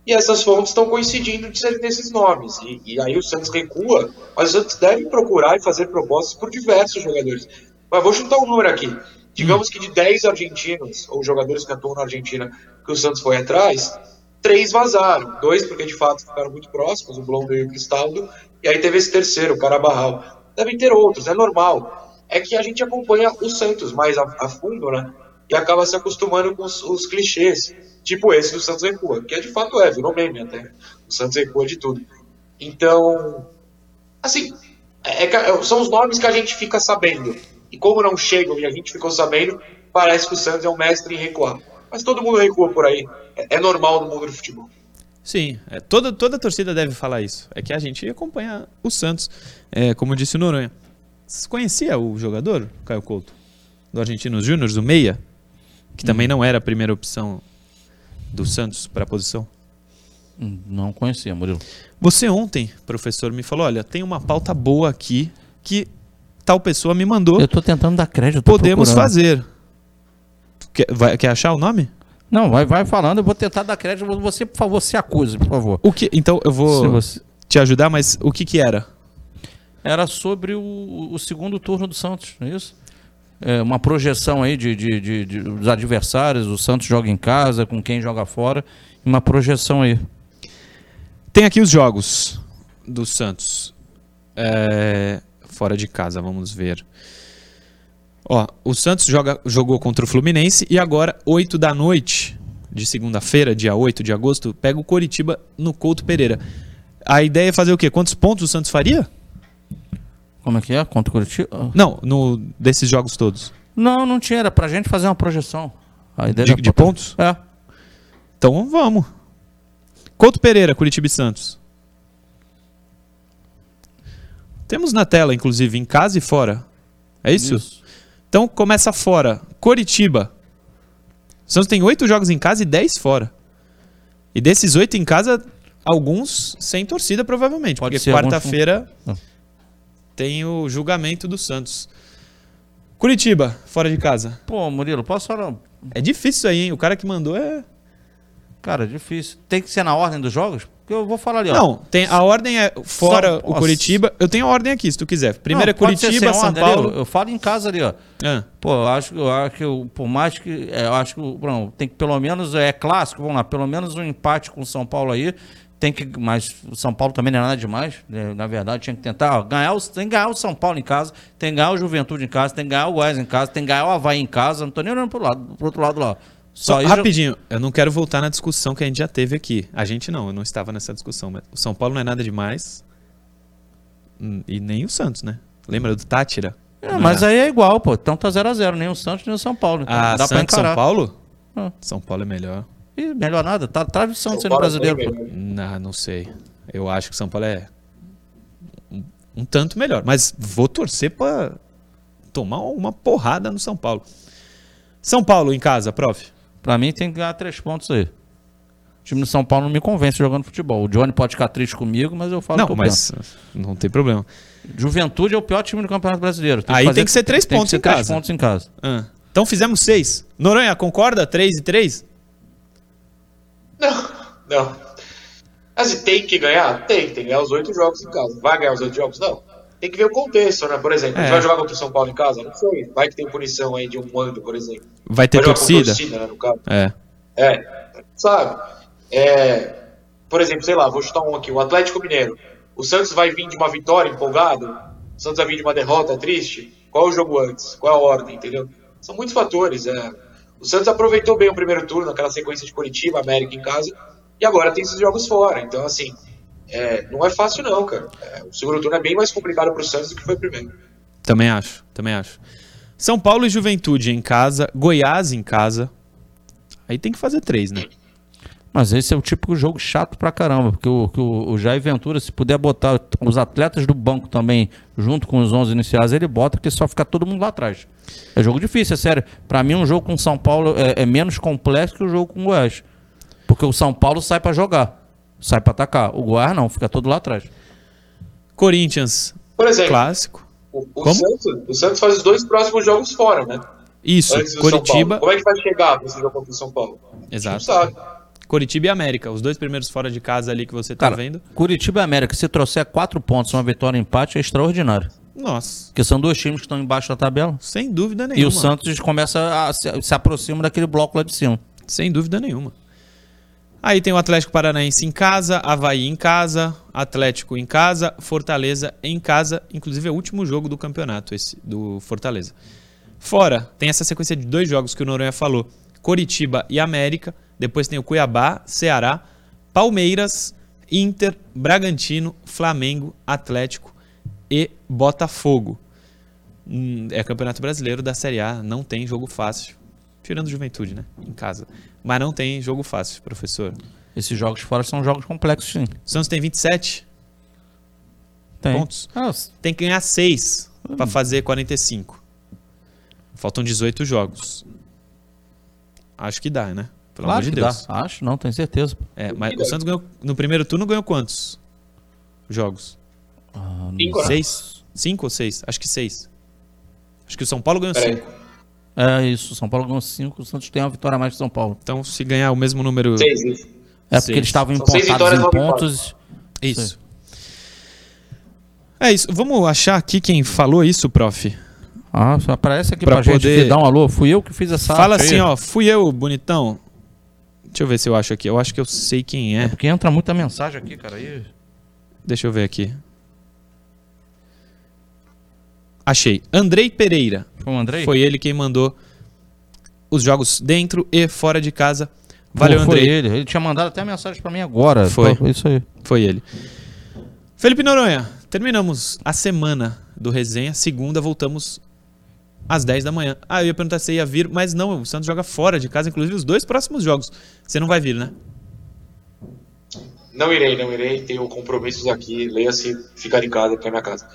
E essas fontes estão coincidindo de serem desses nomes. E, e aí o Santos recua, mas o Santos deve procurar e fazer propostas por diversos jogadores. Mas vou chutar um número aqui. Digamos que de 10 argentinos, ou jogadores que atuam na Argentina, que o Santos foi atrás, três vazaram. Dois porque de fato ficaram muito próximos, o Blondo e o Cristaldo. E aí teve esse terceiro, o Carabarral. Devem ter outros, é normal. É que a gente acompanha o Santos mais a, a fundo, né? E acaba se acostumando com os, os clichês. Tipo esse do Santos Recua, que é de fato é, virou meme até. O Santos Recua de tudo. Então, assim, é que- são os nomes que a gente fica sabendo. E como não chegam e a gente ficou sabendo, parece que o Santos é um mestre em recuar. Mas todo mundo recua por aí. É, é normal no mundo do futebol. Sim, é, toda, toda a torcida deve falar isso. É que a gente acompanha o Santos, é, como disse o Noronha. Você conhecia o jogador, Caio Couto? Do Argentinos Júnior, o Meia? Que também não era a primeira opção do Santos para a posição. Hum, Não conhecia, Murilo. Você ontem, professor, me falou: olha, tem uma pauta boa aqui que tal pessoa me mandou. Eu tô tentando dar crédito. Podemos procurando. fazer. Quer, vai- quer achar o nome? Não, vai, vai falando, eu vou tentar dar crédito. Você, por favor, se acuse, por favor. O que? Então eu vou você- te ajudar, mas o que que era? Era sobre o, o segundo turno do Santos, não é isso? É, uma projeção aí de, de- de- de- dos adversários, o Santos joga em casa, com quem joga fora, uma projeção aí. Tem aqui os jogos do Santos. É, fora de casa, vamos ver. Ó, o Santos joga, jogou contra o Fluminense e agora, 8 da noite de segunda-feira, dia 8 de agosto, pega o Coritiba no Couto Pereira. A ideia é fazer o quê? Quantos pontos o Santos faria? Como é que é? Contra o Curitiba? Não, no, desses jogos todos. Não, não tinha, era pra gente fazer uma projeção. A ideia De, de pra- pontos? É. Então vamos. Couto Pereira, Curitiba e Santos. Temos na tela, inclusive, em casa e fora. É isso? Então começa fora. Coritiba. O Santos tem oito jogos em casa e dez fora. E desses oito em casa, alguns sem torcida, provavelmente. Pode porque alguns quarta-feira Ah. Tem o julgamento do Santos. Curitiba, fora de casa. Pô, Murilo, posso falar? É difícil isso aí, hein? O cara que mandou é. Cara, difícil. Tem que ser na ordem dos jogos? Porque eu vou falar ali, ó. Não, tem, a ordem é fora São- o Curitiba. Eu tenho a ordem aqui, se tu quiser. Primeiro Não, é Curitiba, São ordem Paulo. Eu, eu falo em casa ali, ó. Ah, Pô, eu acho, eu acho que eu- por mais que. é, eu acho que não, tem que pelo menos. É clássico, vamos lá, pelo menos um empate com o São Paulo aí. Tem que. Mas o São Paulo também não é nada demais. né, Na verdade, tinha que tentar. ó, ganhar o, tem que ganhar o São Paulo em casa, tem que ganhar o Juventude em casa, tem que ganhar o Goiás em casa, tem que ganhar o Havaí em casa. Não tô nem olhando pro, lado, pro outro lado lá. Só já- rapidinho, eu não quero voltar na discussão que a gente já teve aqui. A gente não, eu não estava nessa discussão, mas o São Paulo não é nada demais. Hum, E nem o Santos, né? Lembra do Tátira? É, mas aí é igual, pô. Então tá 0x0, nem o Santos nem o São Paulo. Então Ah, dá pra Santos encarar. São Paulo? Ah. São Paulo é melhor. Ih, melhor nada. Tá tradição de no Paulo é brasileiro, bem. Não, não sei. Eu acho que o São Paulo é um, um tanto melhor. Mas vou torcer pra tomar uma porrada no São Paulo. São Paulo em casa, prof. Pra mim tem que ganhar três pontos aí. O time do São Paulo não me convence jogando futebol. O Johnny pode ficar triste comigo, mas eu falo não, que eu mas não tem problema. Juventude é o pior time do Campeonato Brasileiro. Aí fazer- tem que ser três tem pontos que ser em três casa. pontos em casa. Ah, Então fizemos seis. Noronha, concorda? Três e três? Não, não. Assim, tem que ganhar? Tem, tem que ganhar os oito jogos em casa. Vai ganhar os oito jogos? Não. Tem que ver o contexto, né? Por exemplo, a gente É. vai jogar contra o São Paulo em casa? Não sei. Vai que tem punição aí de um mando, por exemplo. Vai ter Vai torcida? torcida, né, no caso. É. É, sabe? É, por exemplo, sei lá, vou chutar um aqui, o Atlético Mineiro. O Santos vai vir de uma vitória empolgado? O Santos vai vir de uma derrota triste? Qual é o jogo antes? Qual é a ordem, entendeu? São muitos fatores. É. O Santos aproveitou bem o primeiro turno, aquela sequência de Curitiba, América em casa, e agora tem esses jogos fora. Então, assim, é, não é fácil não, cara. É, o segundo turno é bem mais complicado pro Santos do que foi o primeiro. Também acho, também acho. São Paulo e Juventude em casa, Goiás em casa. Aí tem que fazer três, né? Mas esse é o típico jogo chato pra caramba, porque o, que o, o Jair Ventura, se puder botar os atletas do banco também junto com os 11 iniciais, ele bota que só fica todo mundo lá atrás. É jogo difícil, é sério. Pra mim, um jogo com São Paulo é, é menos complexo que o jogo com o Goiás. Porque o São Paulo sai pra jogar, sai pra atacar. O Goiás não, fica todo lá atrás. Corinthians, Por exemplo, clássico. o, o? Santos, o Santos faz os dois próximos jogos fora, né? Isso. Curitiba. Como é que vai chegar pra esse jogo contra o São Paulo? Exato. Não sabe. Curitiba e América, os dois primeiros fora de casa ali que você tá Cara, vendo. Curitiba e América, se trouxer quatro pontos, uma vitória e um empate, é extraordinário. Nossa, Porque são dois times que estão embaixo da tabela. sem dúvida E nenhuma. o Santos começa a se, se aproxima daquele bloco lá de cima. Sem dúvida nenhuma. Aí tem o Atlético Paranaense em casa, Havaí em casa, Atlético em casa, Fortaleza em casa, inclusive é o último jogo do campeonato, esse do Fortaleza. Fora, tem essa sequência de dois jogos que o Noronha falou: Coritiba e América, depois tem o Cuiabá, Ceará, Palmeiras, Inter, Bragantino, Flamengo, Atlético e Botafogo. Hum, É campeonato brasileiro da Série A, não tem jogo fácil. Tirando Juventude, né? Em casa. Mas não tem jogo fácil, professor. Esses jogos fora são jogos complexos, sim. O Santos tem 27 Tem. pontos. Ah, Tem que ganhar 6 pra fazer 45. Faltam 18 jogos. Acho que dá, né? Pelo claro amor de que Deus. dá. Acho, não, tenho certeza. É, mas o Santos ganhou no primeiro turno ganhou quantos jogos? Ah, Cinco, né? Seis? Cinco ou seis? Acho que seis. Acho que o São Paulo ganhou Peraí. cinco. É isso, São Paulo ganhou 5, o Santos tem uma vitória a mais que São Paulo. Então, se ganhar o mesmo número. Seis, isso. É porque Seis. eles estavam empatados vitórias, em pontos. Isso. É isso. Vamos achar aqui quem falou isso, prof. Ah, só aparece aqui Pra pra, gente poder- que dá um alô. Fui eu que fiz essa Fala aí. assim, ó. Fui eu, bonitão. Deixa eu ver se eu acho aqui. Eu acho que eu sei quem É é. porque entra muita mensagem aqui, cara. Aí... Deixa eu ver aqui. Achei. Andrei Pereira. Foi o Andrei? Foi ele quem mandou os jogos dentro e fora de casa. Valeu, Pô, foi Andrei. ele. Ele tinha mandado até mensagem pra mim agora. Foi. Pô, Isso aí. Foi ele. Felipe Noronha, terminamos a semana do resenha. Segunda voltamos às 10 da manhã. Ah, eu ia perguntar se você ia vir, mas não, o Santos joga fora de casa, inclusive os dois próximos jogos. Você não vai vir, né? Não irei, não irei. Tenho compromissos aqui. Leia-se ficar em casa, porque é minha casa.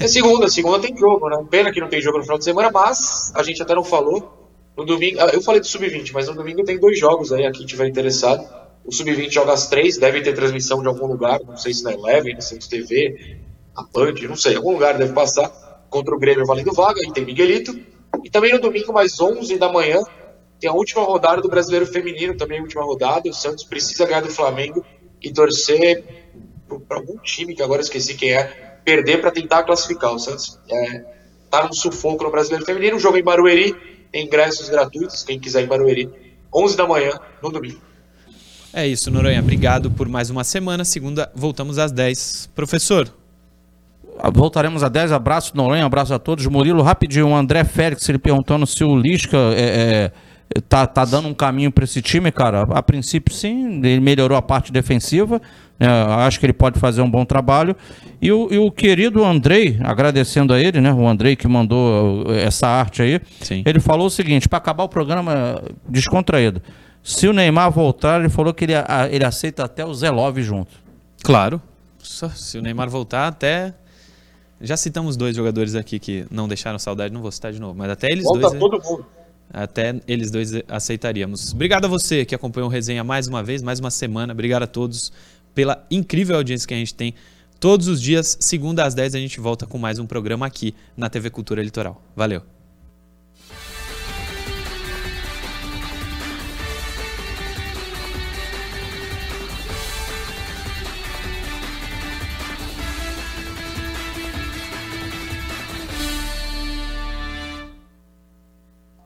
É segunda, segunda tem jogo, né? Pena que não tem jogo no final de semana, mas a gente até não falou. No domingo, ah, eu falei do Sub-20, mas no domingo tem dois jogos aí, a quem tiver interessado. O Sub-20 joga às três, deve ter transmissão de algum lugar, não sei se na Eleven, na Santos TV, a Band, não sei, algum lugar deve passar. Contra o Grêmio valendo vaga, e tem Miguelito. E também no domingo, mais 11 da manhã, tem a última rodada do Brasileiro Feminino, também a última rodada. O Santos precisa ganhar do Flamengo e torcer para algum time, que agora esqueci quem é, perder para tentar classificar. O Santos é, tá num sufoco no Brasileiro Feminino. O jogo em Barueri, tem ingressos gratuitos, quem quiser em Barueri, 11 da manhã, no domingo. É isso, Noronha. Obrigado por mais uma semana. Segunda, voltamos às 10. Professor, Voltaremos a 10. Abraço, Noronha. Abraço a todos. Murilo, rapidinho. O André Félix, ele perguntando se o Lisca é, tá, tá dando um caminho para esse time, cara. A princípio, sim, ele melhorou a parte defensiva. né? acho que ele pode fazer um bom trabalho. E o, e o querido Andrei, agradecendo a ele, né? O Andrei que mandou uh, essa arte aí. Sim. Ele falou o seguinte: para acabar o programa descontraído. Se o Neymar voltar, ele falou que ele, ele aceita até o Zé Love junto. Claro. Se o Neymar voltar, até. Já citamos dois jogadores aqui que não deixaram saudade, não vou citar de novo, mas até eles Volta dois. todo mundo. Até eles dois aceitaríamos. Obrigado a você que acompanhou o resenha mais uma vez, mais uma semana. Obrigado a todos pela incrível audiência que a gente tem. Todos os dias, segunda às 10, a gente volta com mais um programa aqui na TV Cultura Litoral. Valeu.